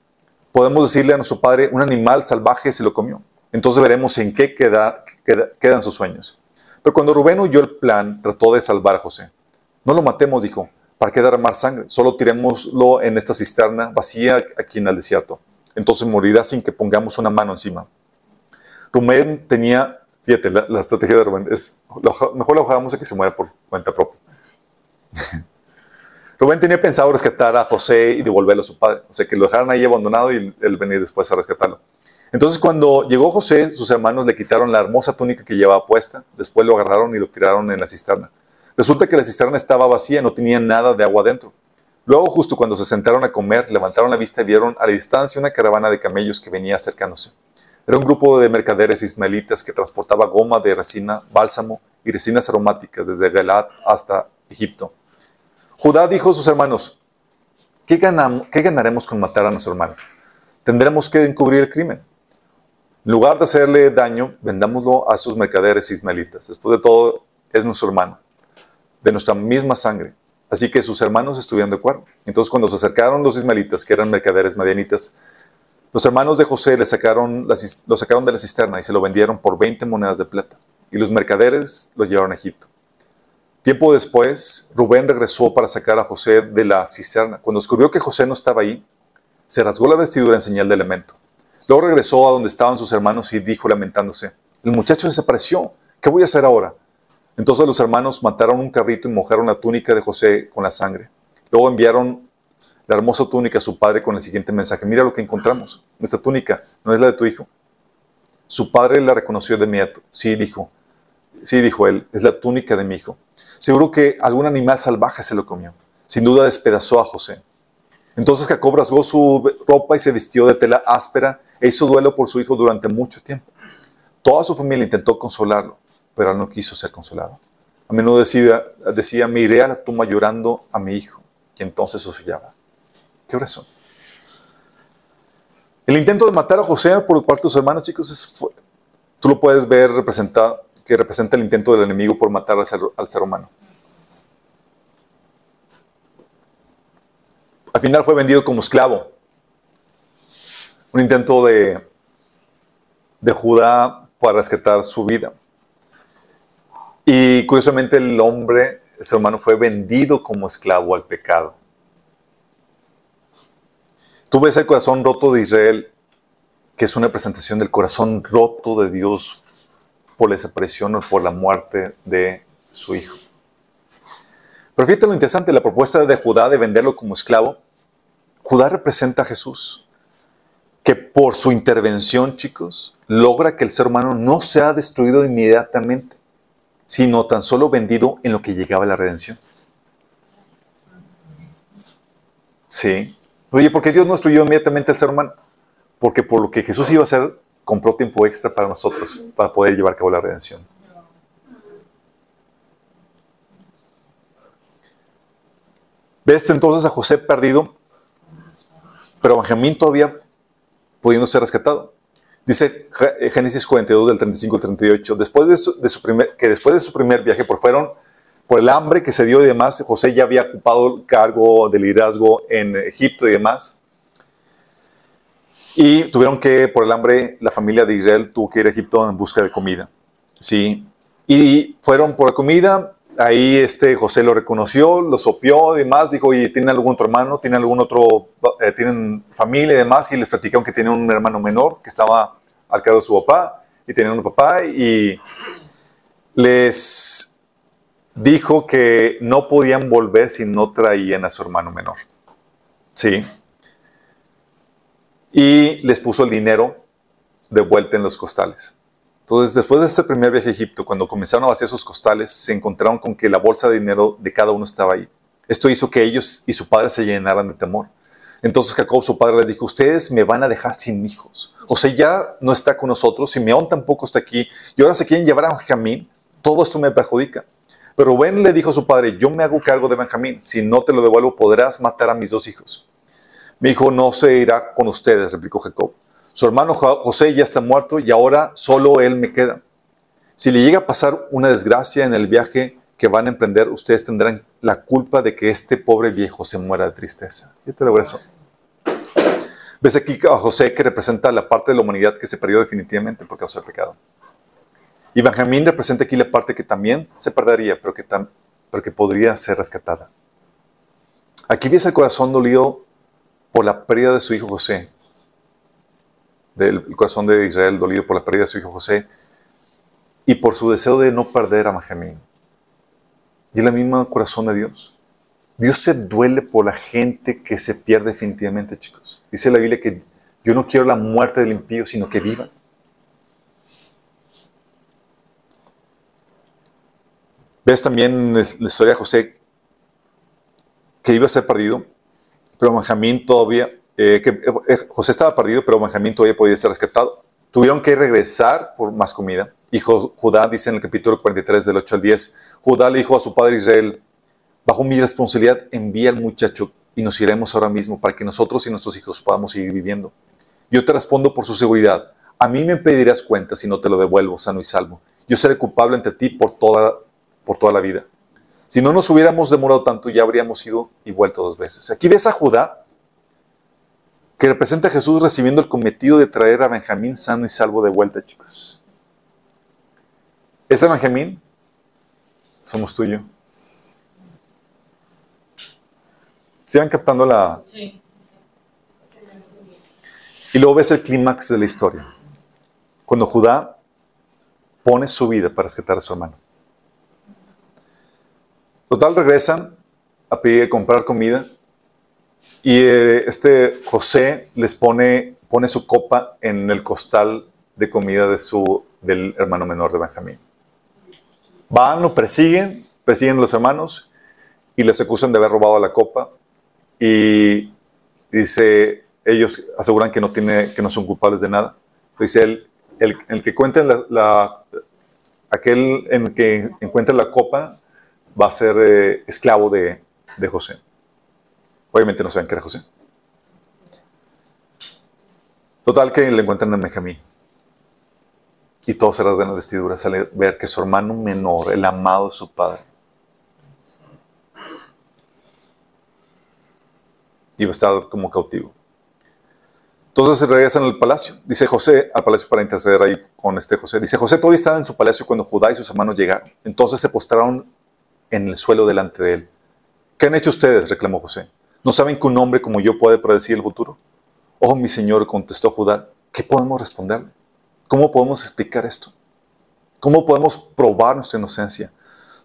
Podemos decirle a nuestro padre, un animal salvaje se lo comió. Entonces veremos en qué queda- queda- quedan sus sueños. Pero cuando Rubén oyó el plan, trató de salvar a José. No lo matemos, dijo, para que derramar sangre. Solo tirémoslo en esta cisterna vacía aquí en el desierto. Entonces morirá sin que pongamos una mano encima. Rubén tenía, fíjate, la, la estrategia de Rubén es, mejor lo dejamos a que se muera por cuenta propia. Rubén tenía pensado rescatar a José y devolverlo a su padre. O sea, que lo dejaran ahí abandonado y él venir después a rescatarlo. Entonces, cuando llegó José, sus hermanos le quitaron la hermosa túnica que llevaba puesta. Después lo agarraron y lo tiraron en la cisterna. Resulta que la cisterna estaba vacía, no tenía nada de agua dentro. Luego, justo cuando se sentaron a comer, levantaron la vista y vieron a la distancia una caravana de camellos que venía acercándose. Era un grupo de mercaderes ismaelitas que transportaba goma de resina, bálsamo y resinas aromáticas desde Galat hasta Egipto. Judá dijo a sus hermanos, ¿qué, qué ganaremos con matar a nuestro hermano? Tendremos que encubrir el crimen. En lugar de hacerle daño, vendámoslo a esos mercaderes ismaelitas. Después de todo, es nuestro hermano, de nuestra misma sangre. Así que sus hermanos estuvieron de acuerdo. Entonces, cuando se acercaron los ismaelitas, que eran mercaderes madianitas, los hermanos de José le sacaron lo sacaron de la cisterna y se lo vendieron por 20 monedas de plata. Y los mercaderes lo llevaron a Egipto. Tiempo después, Rubén regresó para sacar a José de la cisterna. Cuando descubrió que José no estaba ahí, se rasgó la vestidura en señal de lamento. Luego regresó a donde estaban sus hermanos y dijo lamentándose, el muchacho desapareció, ¿qué voy a hacer ahora? Entonces los hermanos mataron un cabrito y mojaron la túnica de José con la sangre. Luego enviaron la hermosa túnica a su padre con el siguiente mensaje, mira lo que encontramos, esta túnica no es la de tu hijo. Su padre la reconoció de inmediato. Sí, dijo. Sí, dijo él, es la túnica de mi hijo. Seguro que algún animal salvaje se lo comió. Sin duda despedazó a José. Entonces Jacob rasgó su ropa y se vistió de tela áspera e hizo duelo por su hijo durante mucho tiempo. Toda su familia intentó consolarlo, pero él no quiso ser consolado. A menudo decía, decía me iré a la tumba llorando a mi hijo. Y entonces sollaba. ¿Qué oración? El intento de matar a José por parte de sus hermanos, chicos, es, tú lo puedes ver representado, que representa el intento del enemigo por matar al ser, humano. Al final fue vendido como esclavo. Un intento de, de Judá para rescatar su vida. Y curiosamente el hombre, el ser humano, fue vendido como esclavo al pecado. Tú ves el corazón roto de Israel, que es una presentación del corazón roto de Dios por la desaparición o por la muerte de su hijo. Pero fíjate lo interesante, la propuesta de Judá de venderlo como esclavo, Judá representa a Jesús, que por su intervención, chicos, logra que el ser humano no sea destruido inmediatamente, sino tan solo vendido en lo que llegaba la redención. Sí. Oye, ¿por qué Dios no destruyó inmediatamente al ser humano? Porque por lo que Jesús iba a hacer, compró tiempo extra para nosotros, para poder llevar a cabo la redención. ¿Ves entonces a José perdido? Pero Benjamín todavía pudiendo ser rescatado. Dice Génesis 42 del 35 al 38, después de su, de su primer, que después de su primer viaje por fueron por el hambre que se dio y demás, José ya había ocupado el cargo de liderazgo en Egipto y demás. Y tuvieron que, por el hambre, la familia de Israel tuvo que ir a Egipto en busca de comida. ¿sí? Y fueron por la comida, ahí este José lo reconoció, lo sopió y demás, dijo, oye, ¿tienen algún otro hermano? ¿Tienen algún otro, eh, tienen familia y demás? Y les platicaron que tienen un hermano menor que estaba al cargo de su papá y tenían un papá y les dijo que no podían volver si no traían a su hermano menor. ¿Sí? Y les puso el dinero de vuelta en los costales. Entonces, después de este primer viaje a Egipto, cuando comenzaron a vaciar sus costales, se encontraron con que la bolsa de dinero de cada uno estaba ahí. Esto hizo que ellos y su padre se llenaran de temor. Entonces Jacob, su padre, les dijo, ustedes me van a dejar sin hijos. O sea, ya no está con nosotros, Simeón tampoco está aquí, y ahora se quieren llevar a Benjamín, todo esto me perjudica. Pero Ben le dijo a su padre, yo me hago cargo de Benjamín, si no te lo devuelvo podrás matar a mis dos hijos. Mi hijo no se irá con ustedes, replicó Jacob. Su hermano José ya está muerto y ahora solo él me queda. Si le llega a pasar una desgracia en el viaje que van a emprender, ustedes tendrán la culpa de que este pobre viejo se muera de tristeza. ¿Qué te eso? Ves aquí a José que representa la parte de la humanidad que se perdió definitivamente por causa del pecado. Y Benjamín representa aquí la parte que también se perdería, pero que, pero podría ser rescatada. Aquí ves el corazón dolido por la pérdida de su hijo José, del corazón de Israel dolido por la pérdida de su hijo José y por su deseo de no perder a Benjamín. Y es la misma corazón de Dios. Dios se duele por la gente que se pierde definitivamente, chicos. Dice la Biblia que yo no quiero la muerte del impío, sino que vivan. Ves también la historia de José que iba a ser perdido, pero Benjamín todavía, eh, que eh, José estaba perdido, pero Benjamín todavía podía ser rescatado. Tuvieron que regresar por más comida. Y Judá dice en el capítulo 43 del 8 al 10, Judá le dijo a su padre Israel, bajo mi responsabilidad envía al muchacho y nos iremos ahora mismo para que nosotros y nuestros hijos podamos seguir viviendo. Yo te respondo por su seguridad. A mí me pedirás cuenta si no te lo devuelvo sano y salvo. Yo seré culpable ante ti por toda por toda la vida. Si no nos hubiéramos demorado tanto, ya habríamos ido y vuelto dos veces. Aquí ves a Judá, que representa a Jesús recibiendo el cometido de traer a Benjamín sano y salvo de vuelta, chicos. Ese Benjamín somos tú y yo. ¿Se van captando la...? Sí. Y luego ves el clímax de la historia. Cuando Judá pone su vida para rescatar a su hermano. Total, regresan a pedir comprar comida y eh, este José les pone, pone su copa en el costal de comida de su, del hermano menor de Benjamín. Van, lo persiguen, persiguen a los hermanos y les acusan de haber robado la copa y dice, ellos aseguran que no, tiene, que no son culpables de nada. Dice él, el, el que cuente la, aquel en que encuentre la copa va a ser eh, esclavo de, de José. Obviamente no saben que era José. Total que le encuentran a Benjamín. Y todos se rasgan las vestiduras al ver que su hermano menor, el amado de su padre, iba a estar como cautivo. Entonces se regresan al palacio. Dice José, al palacio para interceder ahí con este José. Dice, José todavía estaba en su palacio cuando Judá y sus hermanos llegaron. Entonces se postraron en el suelo delante de él. ¿Qué han hecho ustedes? reclamó José. ¿No saben que un hombre como yo puede predecir el futuro? Oh, mi señor, contestó Judá, ¿qué podemos responderle? ¿Cómo podemos explicar esto? ¿Cómo podemos probar nuestra inocencia?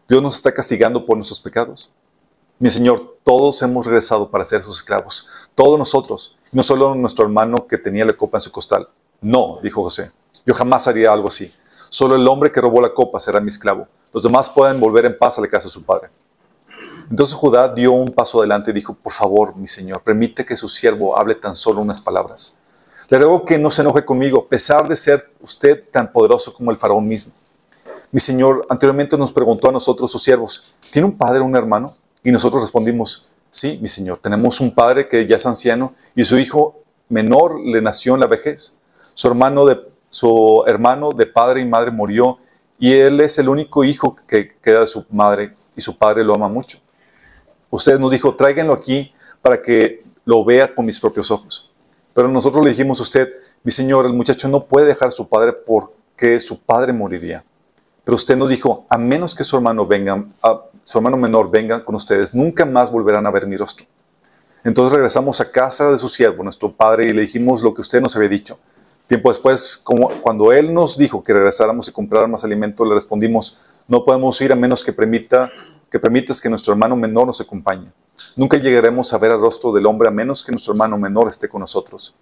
Dios nos está castigando por nuestros pecados. Mi Señor, todos hemos regresado para ser sus esclavos, todos nosotros, no solo nuestro hermano que tenía la copa en su costal. No, dijo José, yo jamás haría algo así. Solo el hombre que robó la copa será mi esclavo. Los demás pueden volver en paz a la casa de su padre. Entonces Judá dio un paso adelante y dijo, por favor, mi señor, permite que su siervo hable tan solo unas palabras. Le ruego que no se enoje conmigo, a pesar de ser usted tan poderoso como el faraón mismo. Mi señor anteriormente nos preguntó a nosotros, sus siervos, ¿tiene un padre o un hermano? Y nosotros respondimos, sí, mi señor, tenemos un padre que ya es anciano y su hijo menor le nació en la vejez. Su hermano de, su hermano de padre y madre murió y él es el único hijo que queda de su madre y su padre lo ama mucho. Usted nos dijo, tráiganlo aquí para que lo vea con mis propios ojos. Pero nosotros le dijimos a usted, mi señor, el muchacho no puede dejar a su padre porque su padre moriría. Pero usted nos dijo, a menos que su hermano venga, a, su hermano menor venga con ustedes, nunca más volverán a ver mi rostro. Entonces regresamos a casa de su siervo, nuestro padre, y le dijimos lo que usted nos había dicho. Tiempo después, como, cuando él nos dijo que regresáramos y compráramos alimento, le respondimos, no podemos ir a menos que permita que permitas que nuestro hermano menor nos acompañe. Nunca llegaremos a ver el rostro del hombre a menos que nuestro hermano menor esté con nosotros.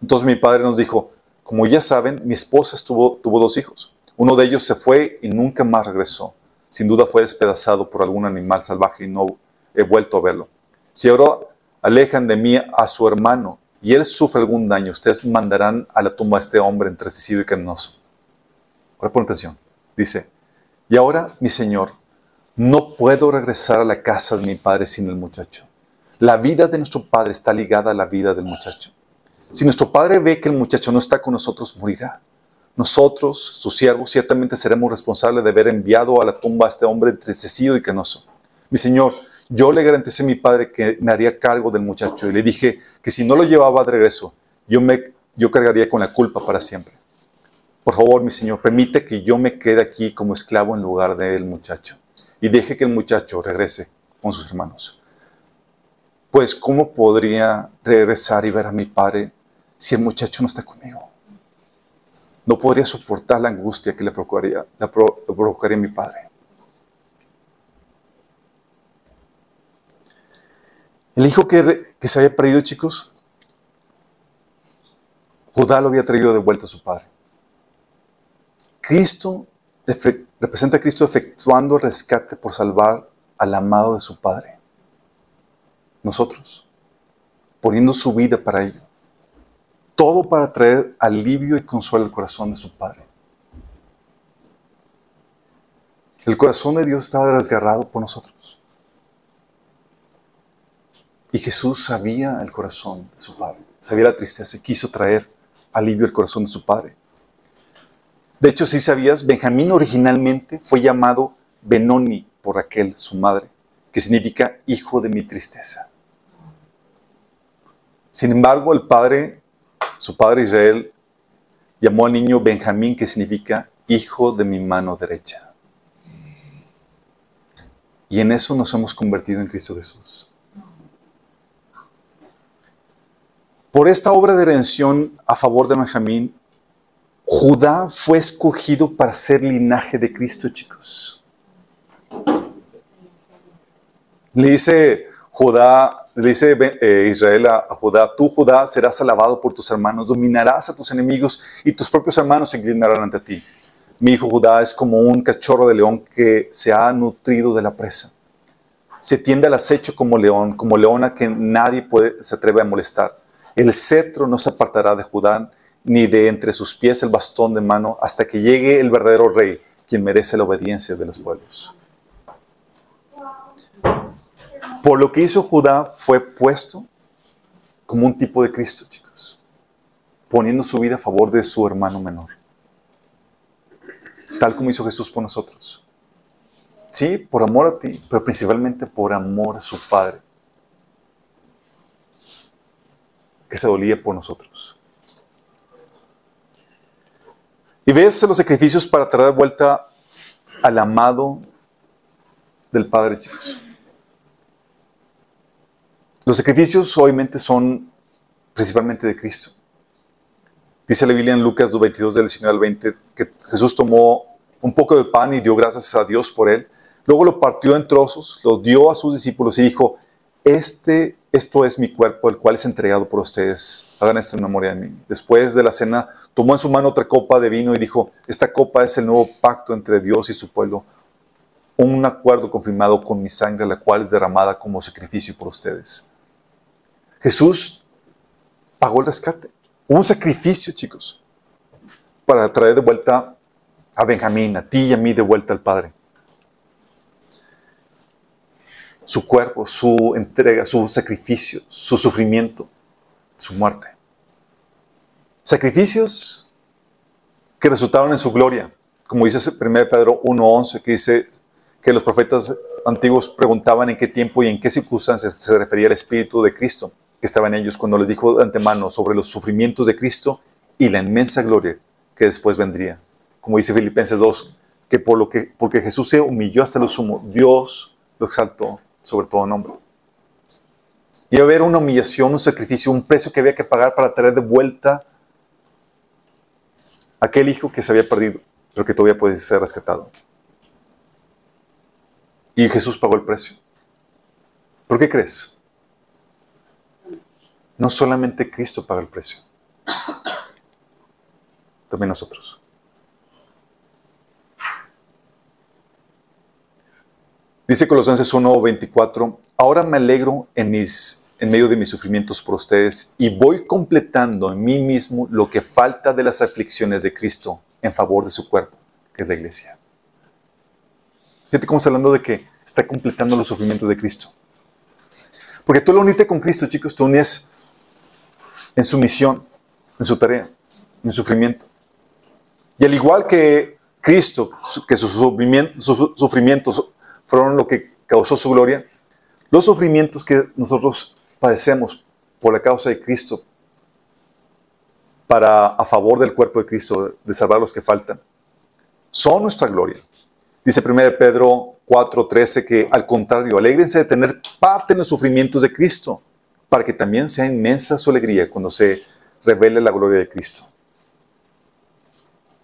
Entonces mi padre nos dijo, como ya saben, mi esposa tuvo dos hijos. Uno de ellos se fue y nunca más regresó. Sin duda fue despedazado por algún animal salvaje y no he vuelto a verlo. Si ahora alejan de mí a su hermano y él sufre algún daño, ustedes mandarán a la tumba a este hombre entristecido y canoso. Ahora pon atención. Dice, y ahora, mi señor, no puedo regresar a la casa de mi padre sin el muchacho. La vida de nuestro padre está ligada a la vida del muchacho. Si nuestro padre ve que el muchacho no está con nosotros, morirá. Nosotros, sus siervos, ciertamente seremos responsables de haber enviado a la tumba a este hombre entristecido y canoso. Mi señor, yo le garanticé a mi padre que me haría cargo del muchacho y le dije que si no lo llevaba de regreso, yo, me, yo cargaría con la culpa para siempre. Por favor, mi señor, permite que yo me quede aquí como esclavo en lugar del muchacho y deje que el muchacho regrese con sus hermanos. Pues, ¿cómo podría regresar y ver a mi padre si el muchacho no está conmigo? No podría soportar la angustia que le provocaría, la le provocaría mi padre. El hijo que, que se había perdido, chicos, Judá lo había traído de vuelta a su padre. Cristo representa a Cristo efectuando rescate por salvar al amado de su Padre. Nosotros, poniendo su vida para ello. Todo para traer alivio y consuelo al corazón de su Padre. El corazón de Dios estaba desgarrado por nosotros. Y Jesús sabía el corazón de su Padre, sabía la tristeza quiso traer alivio al corazón de su Padre. De hecho, si sabías, Benjamín originalmente fue llamado Benoni por Raquel, su madre, que significa hijo de mi tristeza. Sin embargo, el padre, su padre Israel, llamó al niño Benjamín, que significa hijo de mi mano derecha. Y en eso nos hemos convertido en Cristo Jesús. Por esta obra de redención a favor de Benjamín, Judá fue escogido para ser linaje de Cristo, chicos. Le dice Judá le dice eh, Israel a, Judá, tú Judá serás alabado por tus hermanos, dominarás a tus enemigos y tus propios hermanos se inclinarán ante ti. Mi hijo Judá es como un cachorro de león que se ha nutrido de la presa. Se tiende al acecho como león, como leona que nadie puede, se atreve a molestar. El cetro no se apartará de Judá, ni de entre sus pies el bastón de mano, hasta que llegue el verdadero rey, quien merece la obediencia de los pueblos. Por lo que hizo Judá fue puesto como un tipo de Cristo, chicos, poniendo su vida a favor de su hermano menor, tal como hizo Jesús por nosotros. Sí, por amor a ti, pero principalmente por amor a su Padre, que se dolía por nosotros. Y ves los sacrificios para traer vuelta al amado del Padre, chicos. Los sacrificios obviamente son principalmente de Cristo. Dice la Biblia en Lucas 22 del 19 al 20 que Jesús tomó un poco de pan y dio gracias a Dios por él. Luego lo partió en trozos, lo dio a sus discípulos y dijo, este, esto es mi cuerpo, el cual es entregado por ustedes. Hagan esto en memoria de mí. Después de la cena, tomó en su mano otra copa de vino y dijo, esta copa es el nuevo pacto entre Dios y su pueblo, un acuerdo confirmado con mi sangre, la cual es derramada como sacrificio por ustedes. Jesús pagó el rescate. Un sacrificio, chicos, para traer de vuelta a Benjamín, a ti y a mí de vuelta al Padre. Su cuerpo, su entrega, su sacrificio, su sufrimiento, su muerte. Sacrificios que resultaron en su gloria, como dice 1 Pedro 1.11, que dice que los profetas antiguos preguntaban en qué tiempo y en qué circunstancias se refería el Espíritu de Cristo que estaba en ellos cuando les dijo de antemano sobre los sufrimientos de Cristo y la inmensa gloria que después vendría. Como dice Filipenses 2, que, por lo que porque Jesús se humilló hasta lo sumo, Dios lo exaltó sobre todo nombre. Y haber una humillación, un sacrificio, un precio que había que pagar para traer de vuelta aquel hijo que se había perdido, pero que todavía puede ser rescatado. Y Jesús pagó el precio. ¿Por qué crees? No solamente Cristo paga el precio, también nosotros. Dice Colosenses 1:24, ahora me alegro en, mis, en medio de mis sufrimientos por ustedes y voy completando en mí mismo lo que falta de las aflicciones de Cristo en favor de su cuerpo, que es la iglesia. Fíjate cómo está hablando de que está completando los sufrimientos de Cristo. Porque tú lo uniste con Cristo, chicos, tú unes en su misión, en su tarea, en su sufrimiento. Y al igual que Cristo, que sus sufrimientos fueron lo que causó su gloria, los sufrimientos que nosotros padecemos por la causa de Cristo, para a favor del cuerpo de Cristo, de salvar a los que faltan, son nuestra gloria. Dice 1 Pedro 4:13 que al contrario, alégrense de tener parte en los sufrimientos de Cristo para que también sea inmensa su alegría cuando se revele la gloria de Cristo.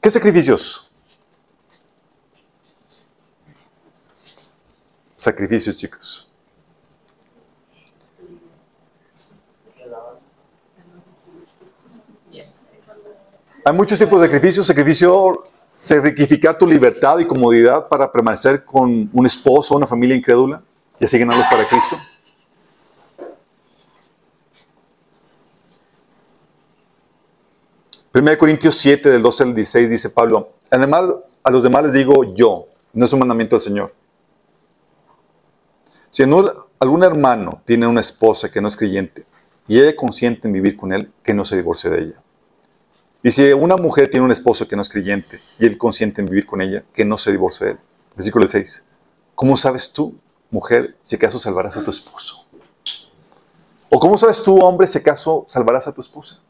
¿Qué sacrificios? Sacrificios, chicos. Hay muchos tipos de sacrificios. Sacrificio, sacrificar tu libertad y comodidad para permanecer con un esposo una familia incrédula y así ganarlos para Cristo. 1 Corintios 7, del 12 al 16, dice Pablo, además a los demás les digo yo, no es un mandamiento del Señor. Si algún hermano tiene una esposa que no es creyente y ella consiente en vivir con él, que no se divorcie de ella. Y si una mujer tiene un esposo que no es creyente y él consiente en vivir con ella, que no se divorcie de él. Versículo 6. ¿Cómo sabes tú, mujer, si acaso salvarás a tu esposo? ¿O cómo sabes tú, hombre, si acaso salvarás a tu esposa?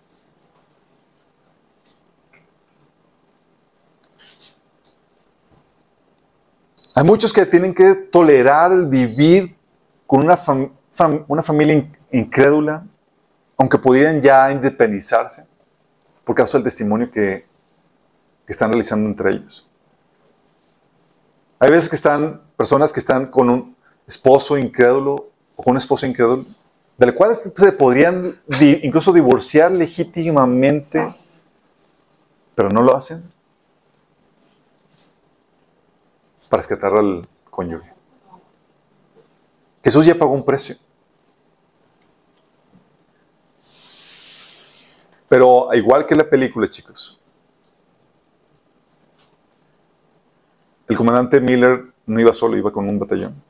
Hay muchos que tienen que tolerar vivir con una, una familia incrédula, aunque pudieran ya independizarse, por causa del testimonio que, que están realizando entre ellos. Hay veces que están personas que están con un esposo incrédulo o con un esposo incrédulo del cual se podrían incluso divorciar legítimamente, pero no lo hacen para rescatar al cónyuge. Jesús ya pagó un precio. Pero igual que la película, chicos, el comandante Miller no iba solo, iba con un batallón.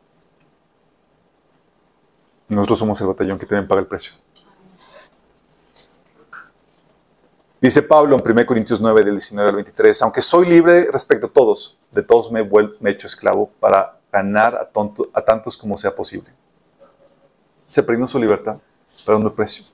Nosotros somos el batallón que también paga el precio. Dice Pablo en 1 Corintios 9, del 19 al 23, aunque soy libre respecto a todos, de todos me he, hecho esclavo para ganar a tantos como sea posible. Se perdió su libertad, pagando el precio.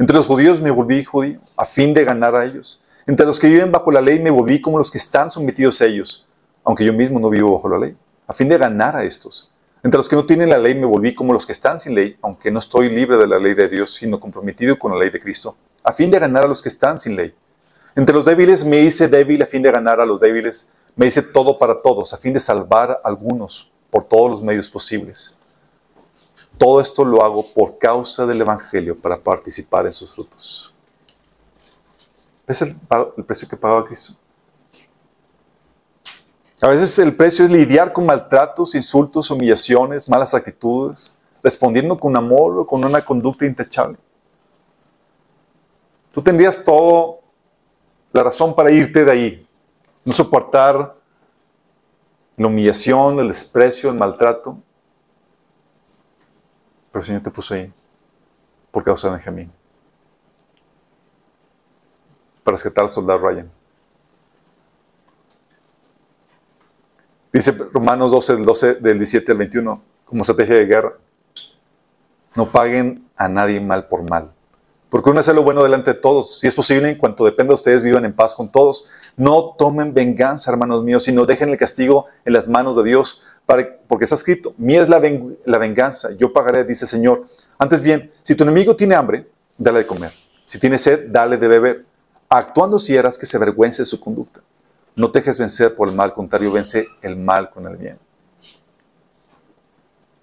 Entre los judíos me volví judío, a fin de ganar a ellos. Entre los que viven bajo la ley me volví como los que están sometidos a ellos, aunque yo mismo no vivo bajo la ley, a fin de ganar a estos. Entre los que no tienen la ley me volví como los que están sin ley, aunque no estoy libre de la ley de Dios, sino comprometido con la ley de Cristo, a fin de ganar a los que están sin ley. Entre los débiles me hice débil a fin de ganar a los débiles, me hice todo para todos, a fin de salvar a algunos por todos los medios posibles. Todo esto lo hago por causa del Evangelio, para participar en sus frutos. ¿Ves el, el precio que pagaba Cristo? A veces el precio es lidiar con maltratos, insultos, humillaciones, malas actitudes, respondiendo con amor o con una conducta intachable. Tú tendrías todo la razón para irte de ahí, no soportar la humillación, el desprecio, el maltrato. Pero el Señor te puso ahí por causa de Benjamín. Para rescatar al soldado Ryan. Dice Romanos 12, del 12, del 17 al 21, como estrategia de guerra. No paguen a nadie mal por mal. Porque uno hace lo bueno delante de todos. Si es posible, en cuanto dependa de ustedes, vivan en paz con todos. No tomen venganza, hermanos míos, sino dejen el castigo en las manos de Dios. Porque está escrito, mía es la, ven- la venganza, yo pagaré, dice el Señor. Antes bien, si tu enemigo tiene hambre, dale de comer. Si tiene sed, dale de beber. Actuando si eras que se avergüence de su conducta. No te dejes vencer por el mal, al contrario, vence el mal con el bien.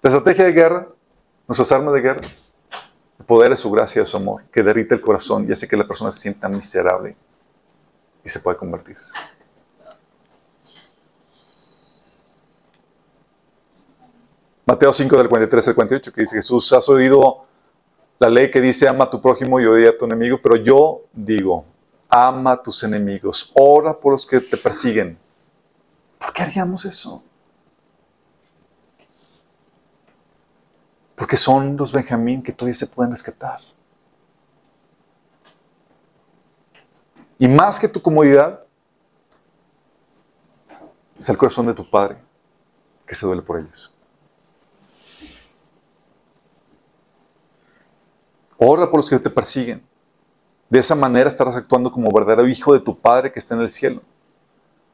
La estrategia de guerra, nuestras armas de guerra, poder de su gracia de su amor, que derrite el corazón y hace que la persona se sienta miserable y se pueda convertir. Mateo 5 del 43 al 48, que dice Jesús, has oído la ley que dice ama a tu prójimo y odia a tu enemigo, pero yo digo, ama a tus enemigos, ora por los que te persiguen. ¿Por qué haríamos eso? Porque son los Benjamín que todavía se pueden rescatar. Y más que tu comodidad, es el corazón de tu Padre que se duele por ellos. Ora por los que te persiguen. De esa manera estarás actuando como verdadero hijo de tu Padre que está en el cielo.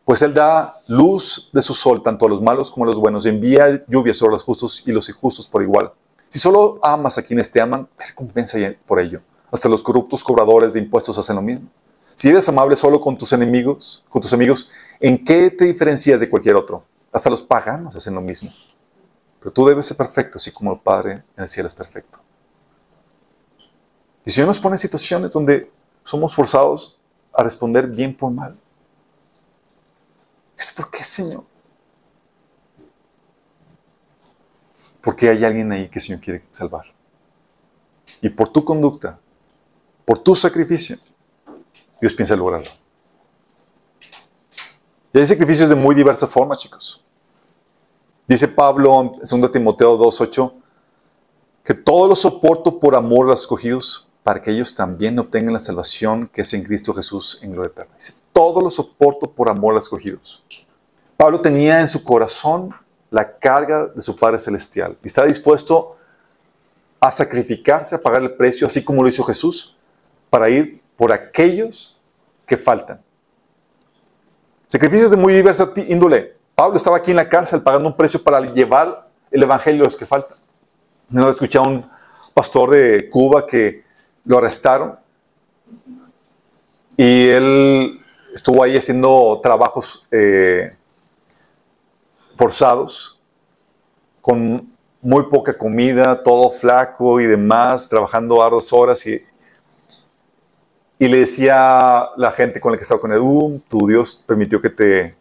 Pues Él da luz de su sol tanto a los malos como a los buenos envía lluvia sobre los justos y los injustos por igual. Si solo amas a quienes te aman, ¿qué recompensa por ello? Hasta los corruptos cobradores de impuestos hacen lo mismo. Si eres amable solo con tus enemigos, con tus amigos, ¿en qué te diferencias de cualquier otro? Hasta los paganos hacen lo mismo. Pero tú debes ser perfecto, así como el Padre en el cielo es perfecto. Y si Dios nos pone en situaciones donde somos forzados a responder bien por mal, es ¿por qué, Señor? Porque hay alguien ahí que el Señor quiere salvar. Y por tu conducta, por tu sacrificio, Dios piensa lograrlo. Y hay sacrificios de muy diversas formas, chicos. Dice Pablo en 2 Timoteo 2.8 que todo lo soporto por amor a los escogidos para que ellos también obtengan la salvación que es en Cristo Jesús en gloria eterna. Dice, todo lo soporto por amor a los escogidos. Pablo tenía en su corazón la carga de su Padre Celestial y estaba dispuesto a sacrificarse, a pagar el precio, así como lo hizo Jesús, para ir por aquellos que faltan. Sacrificios de muy diversa índole. Pablo estaba aquí en la cárcel pagando un precio para llevar el Evangelio a los que faltan. No escuché a un pastor de Cuba que lo arrestaron y él estuvo ahí haciendo trabajos eh, forzados con muy poca comida, todo flaco y demás, trabajando arduas horas y, y le decía a la gente con la que estaba con él, uh, tu Dios permitió que te,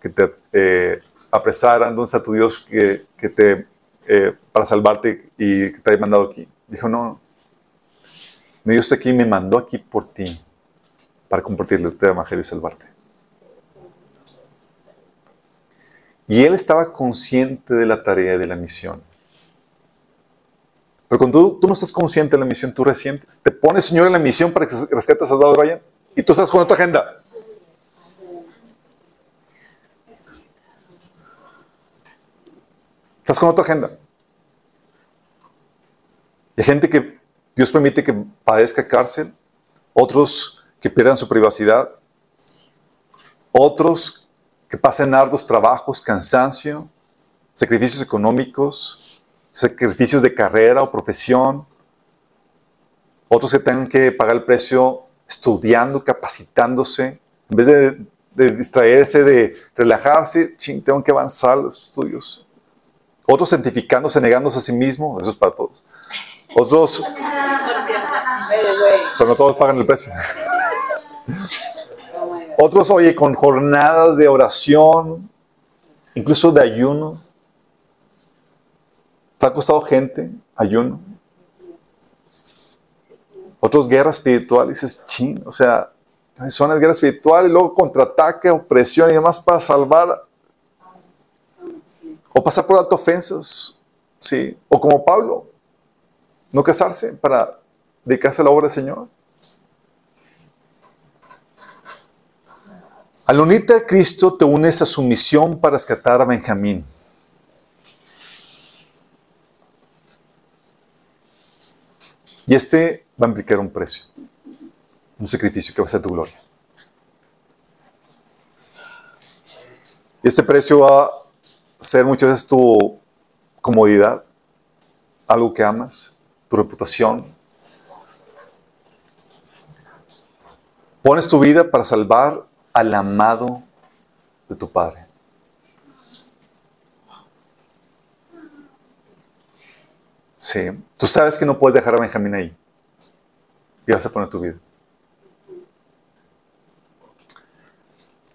que te eh, apresaran, ¿dónde está tu Dios que, que te, eh, para salvarte y que te haya mandado aquí? Dijo, no, mi Dios está aquí me mandó aquí por ti para compartirle el evangelio y salvarte. Y él estaba consciente de la tarea y de la misión. Pero cuando tú, no estás consciente de la misión, tú resientes. Te pones, Señor, en la misión para que rescates a Soldado Ryan y tú estás con otra agenda. Estás con otra agenda. hay gente que Dios permite que padezca cárcel, otros que pierdan su privacidad, otros que pasen arduos trabajos, cansancio, sacrificios económicos, sacrificios de carrera o profesión, otros que tengan que pagar el precio estudiando, capacitándose, en vez de, distraerse, de relajarse, ching, tengo que avanzar los estudios. Otros santificándose, negándose a sí mismos, eso es para todos. Otros, pero no todos pagan el precio. Otros, oye, con jornadas de oración, incluso de ayuno. ¿Te ha costado gente ayuno? Otros, guerra espiritual. dices, ching, o sea, son las guerra espiritual y luego contraataque, opresión y demás para salvar. O pasar por alto ofensas. Sí. O como Pablo, no casarse para dedicarse a la obra del Señor. Al unirte a Cristo te unes a su misión para rescatar a Benjamín. Y este va a implicar un precio, un sacrificio que va a ser tu gloria. Este precio va a ser muchas veces tu comodidad, algo que amas, tu reputación. Pones tu vida para salvar al amado de tu Padre. Sí, tú sabes que no puedes dejar a Benjamín ahí. Y vas a poner tu vida.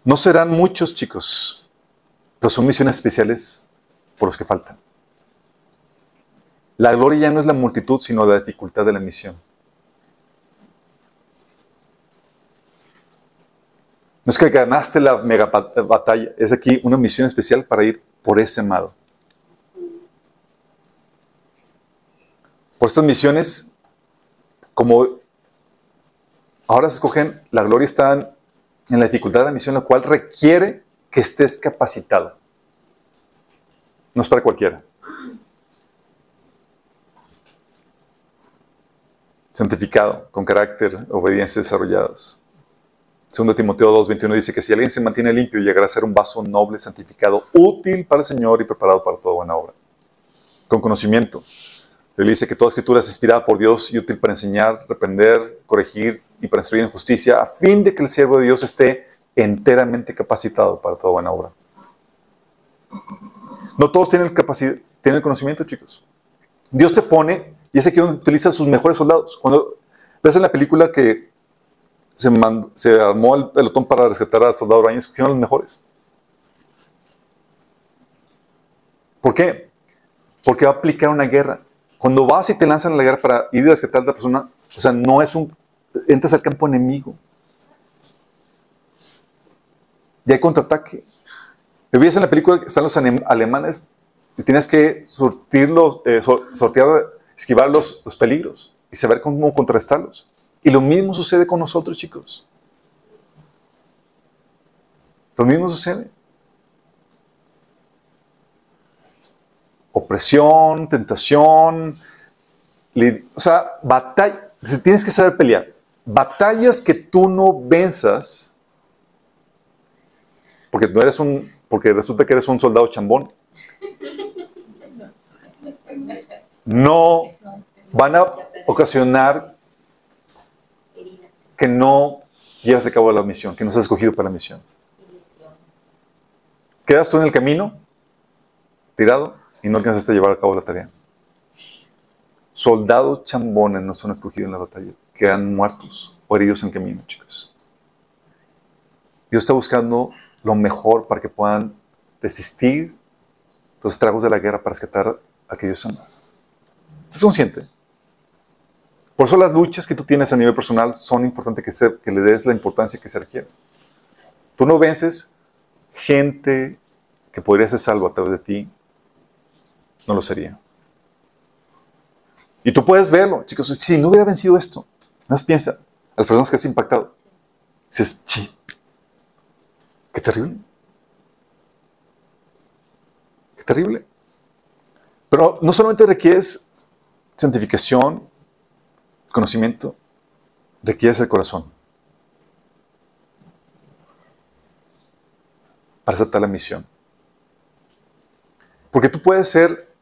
No serán muchos, chicos, pero son misiones especiales por los que faltan. La gloria ya no es la multitud, sino la dificultad de la misión. No es que ganaste la mega batalla, es aquí una misión especial para ir por ese amado. Por estas misiones, como ahora se escogen, la gloria está en la dificultad de la misión, la cual requiere que estés capacitado. No es para cualquiera. Santificado, con carácter, obediencia desarrolladas. 2 Timoteo 2.21 dice que si alguien se mantiene limpio, llegará a ser un vaso noble, santificado, útil para el Señor y preparado para toda buena obra. Con conocimiento. Él dice que toda escritura es inspirada por Dios y útil para enseñar, reprender, corregir y para instruir en justicia, a fin de que el siervo de Dios esté enteramente capacitado para toda buena obra. No todos tienen el, tienen el conocimiento, chicos. Dios te pone, y es aquí donde utiliza sus mejores soldados. Cuando ves en la película que se, armó el pelotón para rescatar al soldado Ryan, escogieron los mejores. ¿Por qué? Porque va a aplicar una guerra. Cuando vas y te lanzan a la guerra para ir a rescatar a la persona, o sea, no es un. Entras al campo enemigo. Y hay contraataque. Ves en la película están los alemanes y tienes que surtirlos, eh, sortear, esquivar los peligros y saber cómo contrarrestarlos. Y lo mismo sucede con nosotros, chicos. Lo mismo sucede. Opresión, tentación, o sea, batalla. Tienes que saber pelear. Batallas que tú no venzas, porque no eres un, porque resulta que eres un soldado chambón. No van a ocasionar que no llevas a cabo la misión, que no has escogido para la misión. ¿Quedas tú en el camino? ¿Tirado? y no alcanzaste a llevar a cabo la tarea. Soldados chambones no son escogidos en la batalla, quedan muertos o heridos en camino, chicos. Dios está buscando lo mejor para que puedan resistir los estragos de la guerra para rescatar a aquellos aman. ¿Estás consciente? Por eso las luchas que tú tienes a nivel personal son importantes que, que le des la importancia que se requiere. Tú no vences gente que podría ser salvo a través de ti, no lo sería. Y tú puedes verlo, chicos, si no hubiera vencido esto, más piensa, a las personas que has impactado. Dices, qué terrible. Qué terrible. Pero no solamente requieres santificación, conocimiento, requieres el corazón. Para aceptar la misión. Porque tú puedes ser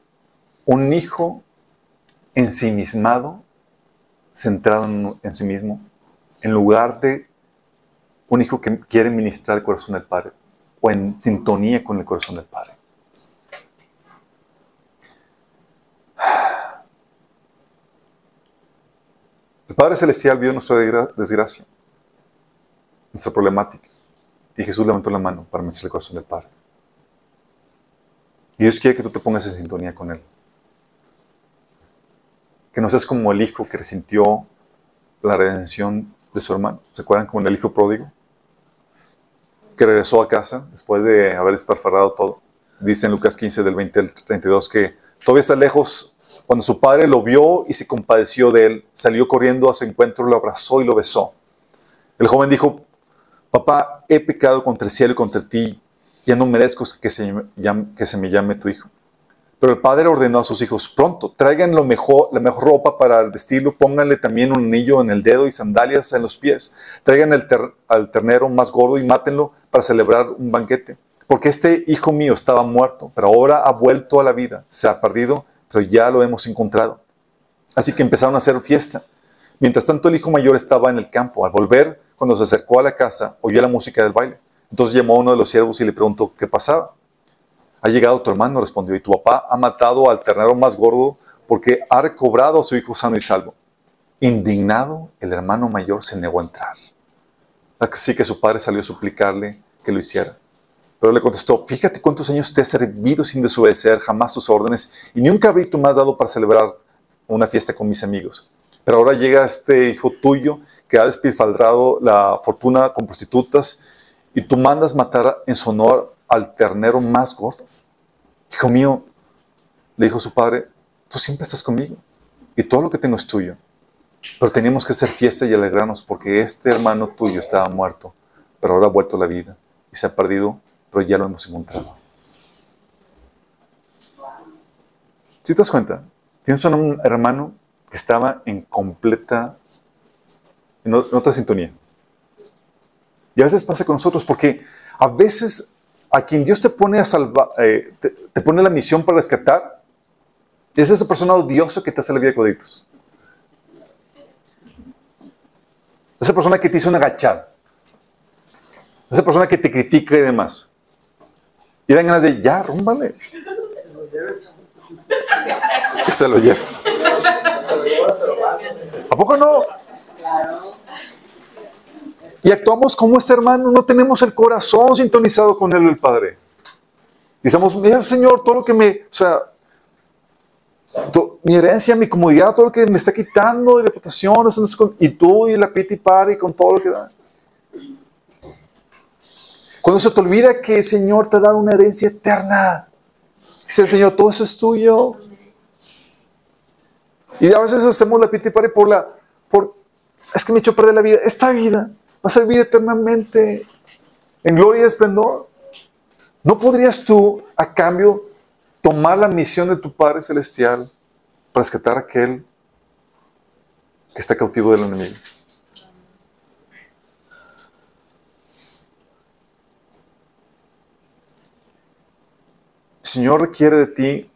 un hijo ensimismado, centrado en, sí mismo, en lugar de un hijo que quiere ministrar el corazón del Padre o en sintonía con el corazón del Padre. El Padre Celestial vio nuestra desgracia, nuestra problemática, y Jesús levantó la mano para ministrar el corazón del Padre. Y Dios quiere que tú te pongas en sintonía con Él. Que no seas como el hijo que resintió la redención de su hermano. ¿Se acuerdan como el hijo pródigo? Que regresó a casa después de haber esparfarrado todo. Dice en Lucas 15 del 20 al 32 que todavía está lejos. Cuando su padre lo vio y se compadeció de él, salió corriendo a su encuentro, lo abrazó y lo besó. El joven dijo, papá, he pecado contra el cielo y contra ti ya no merezco que se, que se me llame tu hijo. Pero el padre ordenó a sus hijos, pronto, traigan lo mejor, la mejor ropa para vestirlo, pónganle también un anillo en el dedo y sandalias en los pies. Traigan el al ternero más gordo y mátenlo para celebrar un banquete. Porque este hijo mío estaba muerto, pero ahora ha vuelto a la vida. Se ha perdido, pero ya lo hemos encontrado. Así que empezaron a hacer fiesta. Mientras tanto, el hijo mayor estaba en el campo. Al volver, cuando se acercó a la casa, oyó la música del baile. Entonces llamó a uno de los siervos y le preguntó qué pasaba. Ha llegado tu hermano, respondió, y tu papá ha matado al ternero más gordo porque ha recobrado a su hijo sano y salvo. Indignado, el hermano mayor se negó a entrar. Así que su padre salió a suplicarle que lo hiciera. Pero le contestó, fíjate cuántos años te he servido sin desobedecer jamás tus órdenes y ni un cabrito has dado para celebrar una fiesta con mis amigos. Pero ahora llega este hijo tuyo que ha despilfarrado la fortuna con prostitutas y tú mandas matar en su honor al ternero más gordo. Hijo mío, le dijo su padre, tú siempre estás conmigo y todo lo que tengo es tuyo. Pero teníamos que hacer fiesta y alegrarnos porque este hermano tuyo estaba muerto, pero ahora ha vuelto a la vida y se ha perdido, pero ya lo hemos encontrado. ¿Sí te das cuenta? Tienes un hermano que estaba en completa, en otra sintonía. Y a veces pasa con nosotros porque a veces a quien Dios te pone a salvar, eh, te, pone la misión para rescatar, es esa persona odiosa que te hace la vida de cuadritos. Esa persona que te hizo una agachada. Esa persona que te critica y demás. Y dan ganas de, ya, rúmbale. Que se lo lleva. ¿A poco no? Y actuamos como este hermano, no tenemos el corazón sintonizado con él, el Padre. Y decimos, mira Señor, todo lo que me, o sea, mi herencia, mi comodidad, todo lo que me está quitando de reputación, y tú y la piti y con todo lo que da. Cuando se te olvida que el Señor te ha dado una herencia eterna, dice el Señor, todo eso es tuyo. Y a veces hacemos la piti por la, por, es que me he hecho perder la vida, esta vida. Vas a vivir eternamente en gloria y esplendor. ¿No podrías tú, a cambio, tomar la misión de tu Padre Celestial para rescatar a aquel que está cautivo del enemigo? Señor requiere de ti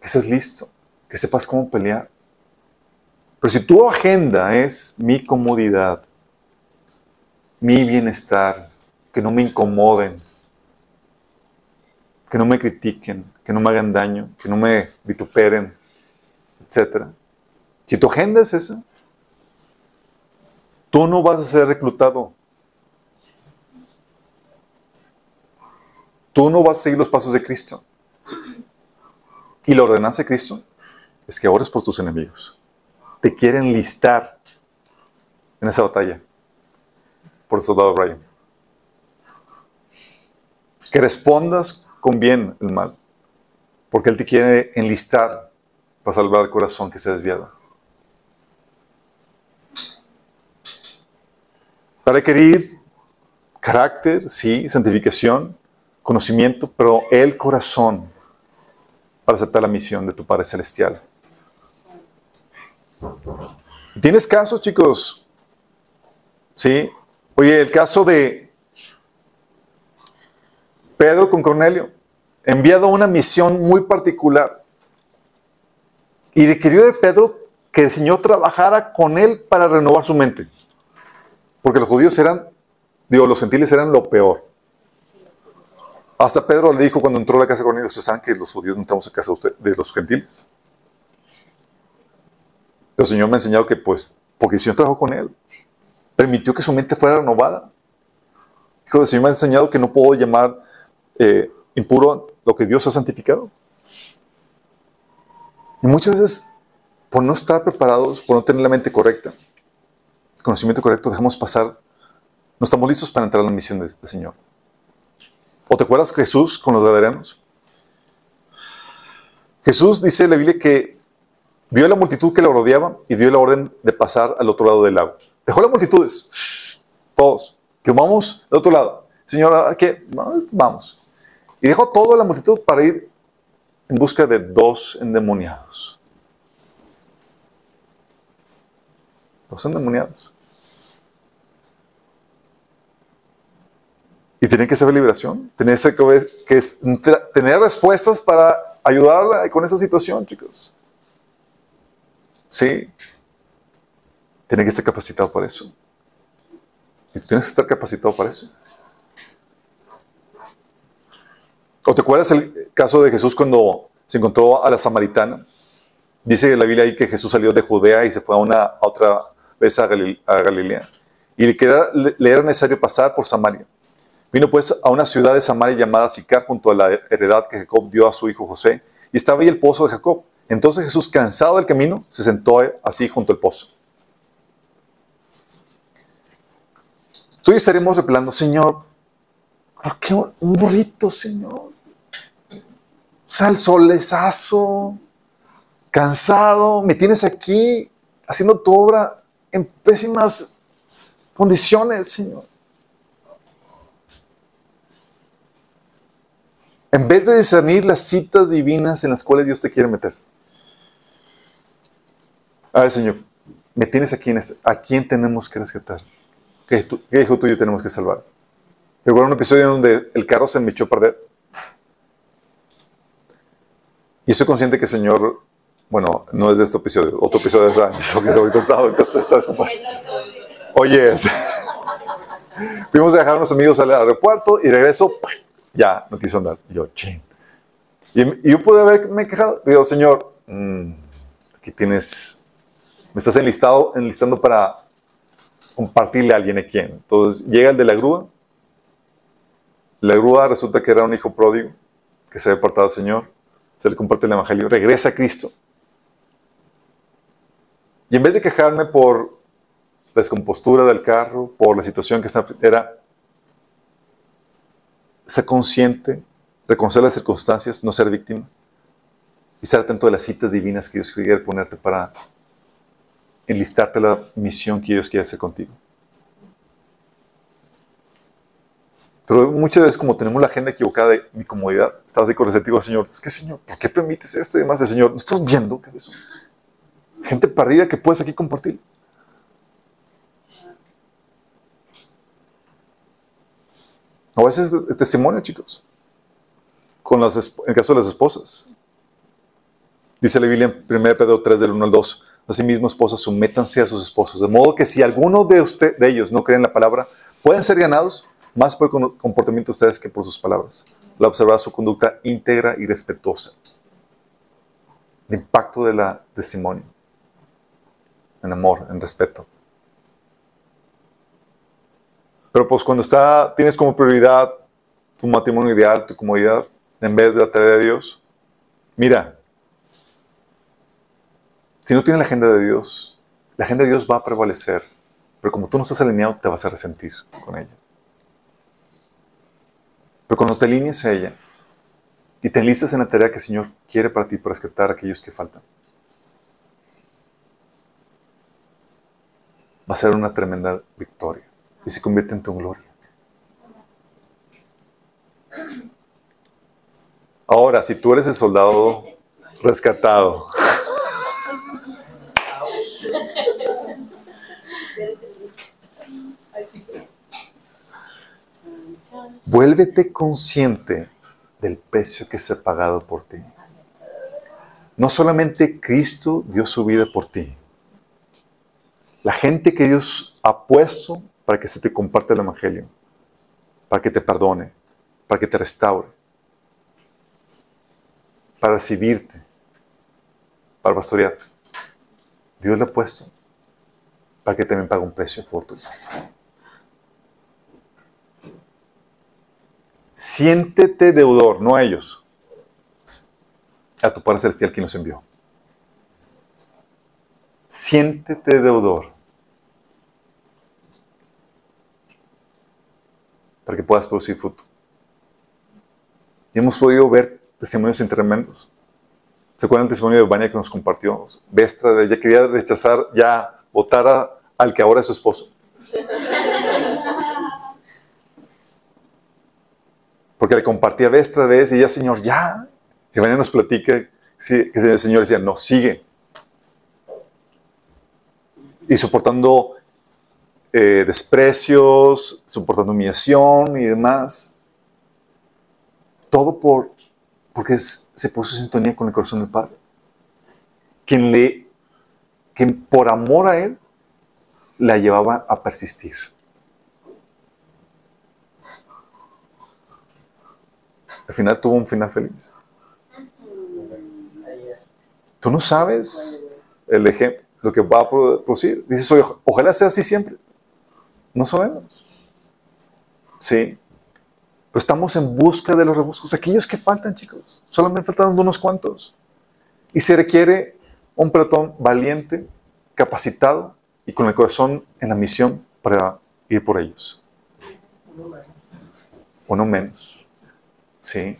que estés listo, que sepas cómo pelear. Pero si tu agenda es mi comodidad, mi bienestar, que no me incomoden, que no me critiquen, que no me hagan daño, que no me vituperen, etc. Si tu agenda es esa, tú no vas a ser reclutado. Tú no vas a seguir los pasos de Cristo. Y la ordenanza de Cristo es que ores por tus enemigos. Te quieren listar en esa batalla por el soldado Ryan. Que respondas con bien el mal, porque Él te quiere enlistar para salvar el corazón que se ha desviado. Para requerir carácter, sí, santificación, conocimiento, pero el corazón para aceptar la misión de tu Padre Celestial. ¿Tienes casos, chicos? Sí. Oye, el caso de Pedro con Cornelio, enviado a una misión muy particular. Y requirió de Pedro que el Señor trabajara con él para renovar su mente. Porque los judíos eran, digo, los gentiles eran lo peor. Hasta Pedro le dijo cuando entró a la casa de Cornelio, ¿se saben que los judíos no entramos a casa de los gentiles? El Señor me ha enseñado que, pues, porque el Señor trabajó con él, permitió que su mente fuera renovada. Dijo, el Señor me ha enseñado que no puedo llamar eh, impuro lo que Dios ha santificado. Y muchas veces, por no estar preparados, por no tener la mente correcta, el conocimiento correcto, dejamos pasar, no estamos listos para entrar a la misión del Señor. ¿O te acuerdas Jesús con los gadarenos? Jesús dice en la Biblia que vio la multitud que lo rodeaba y dio la orden de pasar al otro lado del lago. Dejó las multitudes, todos, que vamos al otro lado. Señor, ¿qué? Vamos. Y dejó toda la multitud para ir en busca de dos endemoniados. Dos endemoniados. Y tiene que ser liberación. Tiene que, que tener respuestas para ayudarla con esa situación, chicos. Sí. Tiene que estar capacitado para eso. Y tú tienes que estar capacitado para eso. ¿O te acuerdas el caso de Jesús cuando se encontró a la samaritana? Dice la Biblia ahí que Jesús salió de Judea y se fue a, una, otra vez a, Galilea. Y le, le era necesario pasar por Samaria. Vino pues a una ciudad de Samaria llamada Sicar junto a la heredad que Jacob dio a su hijo José. Y estaba ahí el pozo de Jacob. Entonces Jesús, cansado del camino, se sentó así junto al pozo. Tú y estaremos repelando, Señor, ¿por qué un burrito, Señor? El solezazo, cansado, me tienes aquí haciendo tu obra en pésimas condiciones, Señor. En vez de discernir las citas divinas en las cuales Dios te quiere meter. A ver, Señor, me tienes aquí en este. ¿A quién tenemos que rescatar? ¿Qué, hijo tuyo tenemos que salvar? Recuerdo un episodio donde el carro se me echó a perder. Y estoy consciente que Señor, bueno, no es de este episodio, otro episodio de antes, porque ahorita está, ahorita está Oye, fuimos a dejar a unos amigos al aeropuerto y regreso, ya, no quiso andar. Y yo, ching. Y, yo pude haberme quejado. Digo, Señor, mm, aquí tienes, me estás enlistado, enlistando para compartirle a alguien a quien. Entonces llega el de la grúa. La grúa resulta que era un hijo pródigo que se había apartado al Señor se le comparte el Evangelio, regresa a Cristo. Y en vez de quejarme por la descompostura del carro, por la situación que está, era estar consciente, reconocer las circunstancias, no ser víctima y estar atento a las citas divinas que Dios quiere ponerte para enlistarte la misión que Dios quiere hacer contigo. Pero muchas veces, como tenemos la agenda equivocada de mi comodidad, estás con receptivo al Señor. Es que, Señor, ¿por qué permites esto? Y demás, el Señor, ¿no estás viendo? Gente perdida que puedes aquí compartir. A veces es testimonio, chicos. Con las, en caso de las esposas. Dice la Biblia en 1 Pedro 3, del 1 al 2. Asimismo, esposas, sométanse a sus esposos. De modo que si alguno de, usted, de ellos no cree en la palabra, pueden ser ganados más por el comportamiento de ustedes que por sus palabras. La observar su conducta íntegra y respetuosa. El impacto de la testimonio. En amor, en respeto. Pero pues cuando está, tienes como prioridad tu matrimonio ideal, tu comodidad, en vez de la tarea de Dios, mira, si no tienes la agenda de Dios, la agenda de Dios va a prevalecer, pero como tú no estás alineado, te vas a resentir con ella. Pero cuando te alinees a ella y te enlistas en la tarea que el Señor quiere para ti, para rescatar a aquellos que faltan, va a ser una tremenda victoria y se convierte en tu gloria. Ahora, si tú eres el soldado rescatado, vuélvete consciente del precio que se ha pagado por ti. No solamente Cristo dio su vida por ti. La gente que Dios ha puesto para que se te comparte el Evangelio, para que te perdone, para que te restaure, para recibirte, para pastorearte. Dios lo ha puesto para que también pague un precio fortuito. Siéntete deudor, no a ellos, a tu Padre Celestial quien los envió. Siéntete deudor para que puedas producir fruto. Y hemos podido ver testimonios tremendos. ¿Se acuerdan el testimonio de Vania que nos compartió? Vestra, ella quería rechazar, ya votar al que ahora es su esposo. Porque le compartía vez tras vez y ella, Señor, ya. Que Vania nos platica que el Señor decía, no, sigue. Y soportando eh, desprecios, soportando humillación y demás. Todo por, porque se puso en sintonía con el corazón del Padre. Quien, le, quien por amor a Él la llevaba a persistir. Al final tuvo un final feliz. Tú no sabes el ejemplo, lo que va a producir. Dices, ojalá sea así siempre. No sabemos. Sí. Pero estamos en busca de los rebuscos. Aquellos que faltan, chicos. Solamente faltan unos cuantos. Y se requiere un pelotón valiente, capacitado y con el corazón en la misión para ir por ellos. Uno menos. Sí.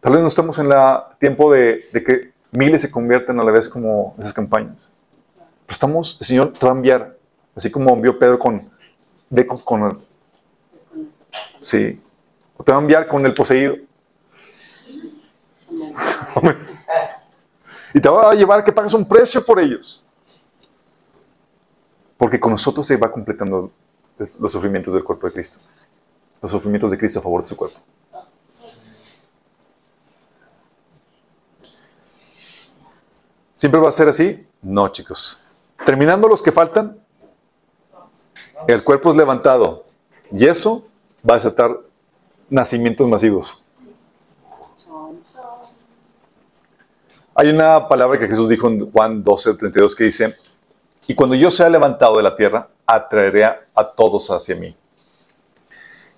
Tal vez no estamos en el tiempo de, de, que miles se conviertan a la vez como esas campañas. Pero estamos, el Señor te va a enviar Así como envió Pedro con, ve con, sí, te va a enviar con el poseído. y te va a llevar que pagues un precio por ellos. Porque con nosotros se va completando los sufrimientos del cuerpo de Cristo. Los sufrimientos de Cristo a favor de su cuerpo. ¿Siempre va a ser así? No, chicos. Terminando los que faltan, el cuerpo es levantado y eso va a desatar nacimientos masivos. Hay una palabra que Jesús dijo en Juan 12, 32 que dice, y cuando yo sea levantado de la tierra, atraeré a todos hacia mí.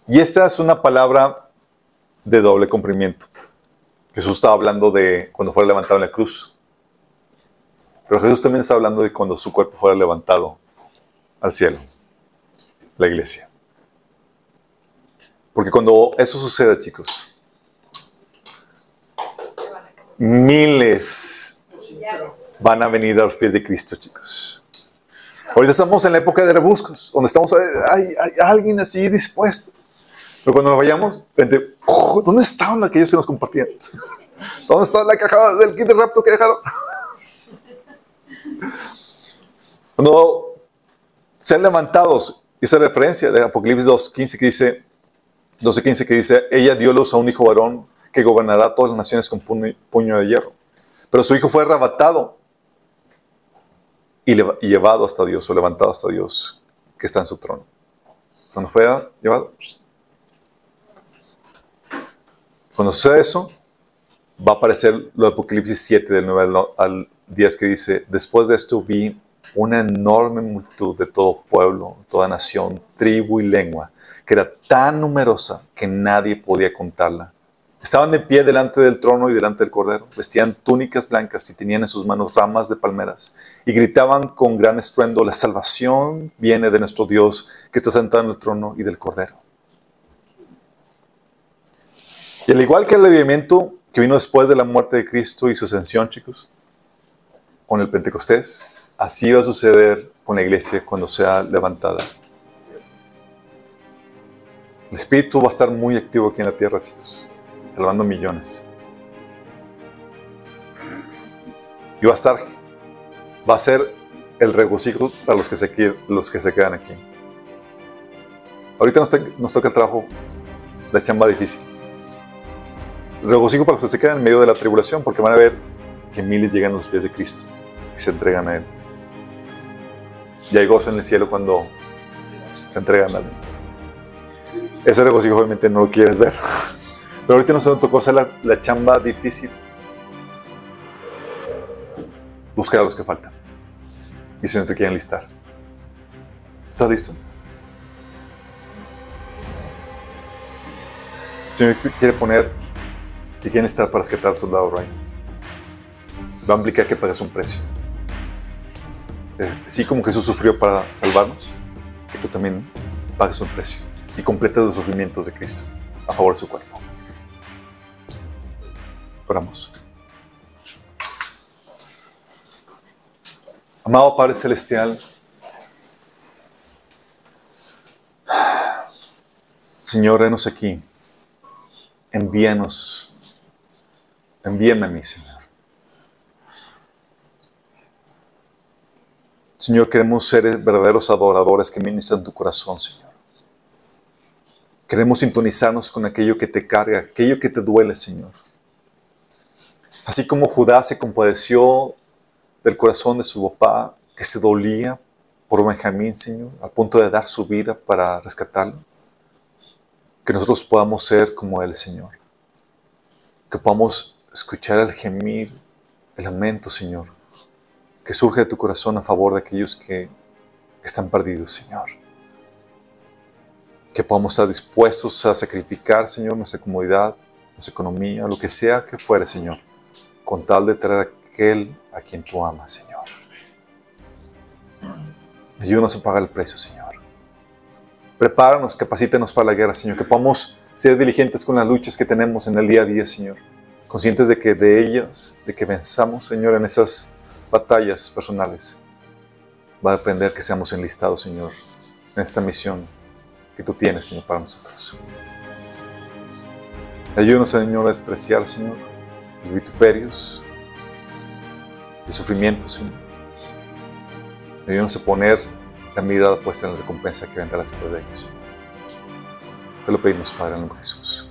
Y esta es una palabra de doble cumplimiento. Jesús estaba hablando de cuando fuera levantado en la cruz. Pero Jesús también está hablando de cuando su cuerpo fuera levantado al cielo la iglesia. Porque cuando eso suceda, chicos, miles van a venir a los pies de Cristo, chicos. Ahorita estamos en la época de rebuscos, donde estamos, hay, alguien así dispuesto. Pero cuando nos vayamos, ¿dónde estaban aquellos que nos compartían? ¿Dónde está la caja del kit de rapto que dejaron? Cuando sean levantados esa referencia de Apocalipsis 2.15 que dice, 12.15 que dice, ella dio luz a un hijo varón que gobernará todas las naciones con puño de hierro. Pero su hijo fue arrebatado y, llevado hasta Dios o levantado hasta Dios que está en su trono. Cuando fue llevado. Cuando sucede eso, va a aparecer lo de Apocalipsis 7, del 9 al 10, que dice, después de esto vi una enorme multitud de todo pueblo, toda nación, tribu y lengua, que era tan numerosa que nadie podía contarla. Estaban de pie delante del trono y delante del cordero, vestían túnicas blancas y tenían en sus manos ramas de palmeras, y gritaban con gran estruendo, la salvación viene de nuestro Dios que está sentado en el trono y del cordero. Y al igual que el avivamiento que vino después de la muerte de Cristo y su ascensión, chicos, con el Pentecostés, así va a suceder con la iglesia cuando sea levantada. El Espíritu va a estar muy activo aquí en la tierra, chicos, salvando millones. Y va a estar, va a ser el regocijo para los que se, los que se quedan aquí. Ahorita nos, toca el trabajo, la chamba difícil. Regocijo para los que se quedan en medio de la tribulación, porque van a ver que miles llegan a los pies de Cristo y se entregan a Él. Y hay gozo en el cielo cuando se entregan a Él. Ese regocijo obviamente no lo quieres ver. Pero ahorita nos tocó hacer la, chamba difícil. Buscar a los que faltan. Y si no te quieren listar. ¿Estás listo? El Señor quiere poner que quieren estar para rescatar al soldado Ryan. Va a implicar que pagues un precio. Así como Jesús sufrió para salvarnos, que tú también pagues un precio y completes los sufrimientos de Cristo a favor de su cuerpo. Oramos. Amado Padre Celestial, Señor, enos aquí. Envíanos. Envíame a mí, Señor. Señor, queremos ser verdaderos adoradores que ministran tu corazón, Señor. Queremos sintonizarnos con aquello que te carga, aquello que te duele, Señor. Así como Judá se compadeció del corazón de su papá, que se dolía por Benjamín, Señor, al punto de dar su vida para rescatarlo. Que nosotros podamos ser como Él, Señor. Que podamos escuchar el gemir, el lamento, Señor, que surge de tu corazón a favor de aquellos que están perdidos, Señor. Que podamos estar dispuestos a sacrificar, Señor, nuestra comodidad, nuestra economía, lo que sea que fuere, Señor, con tal de traer a aquel a quien tú amas, Señor. Ayúdanos a pagar el precio, Señor. Prepáranos, capacítenos para la guerra, Señor, que podamos ser diligentes con las luchas que tenemos en el día a día, Señor. Conscientes de que de ellas, de que venzamos, Señor, en esas batallas personales, va a depender que seamos enlistados, Señor, en esta misión que tú tienes, Señor, para nosotros. Ayúdanos, Señor, a despreciar, Señor, los vituperios, de sufrimiento, Señor. Ayúdanos a poner la mirada puesta en la recompensa que vendrá después de ellos. Te lo pedimos, Padre, en el nombre de Jesús.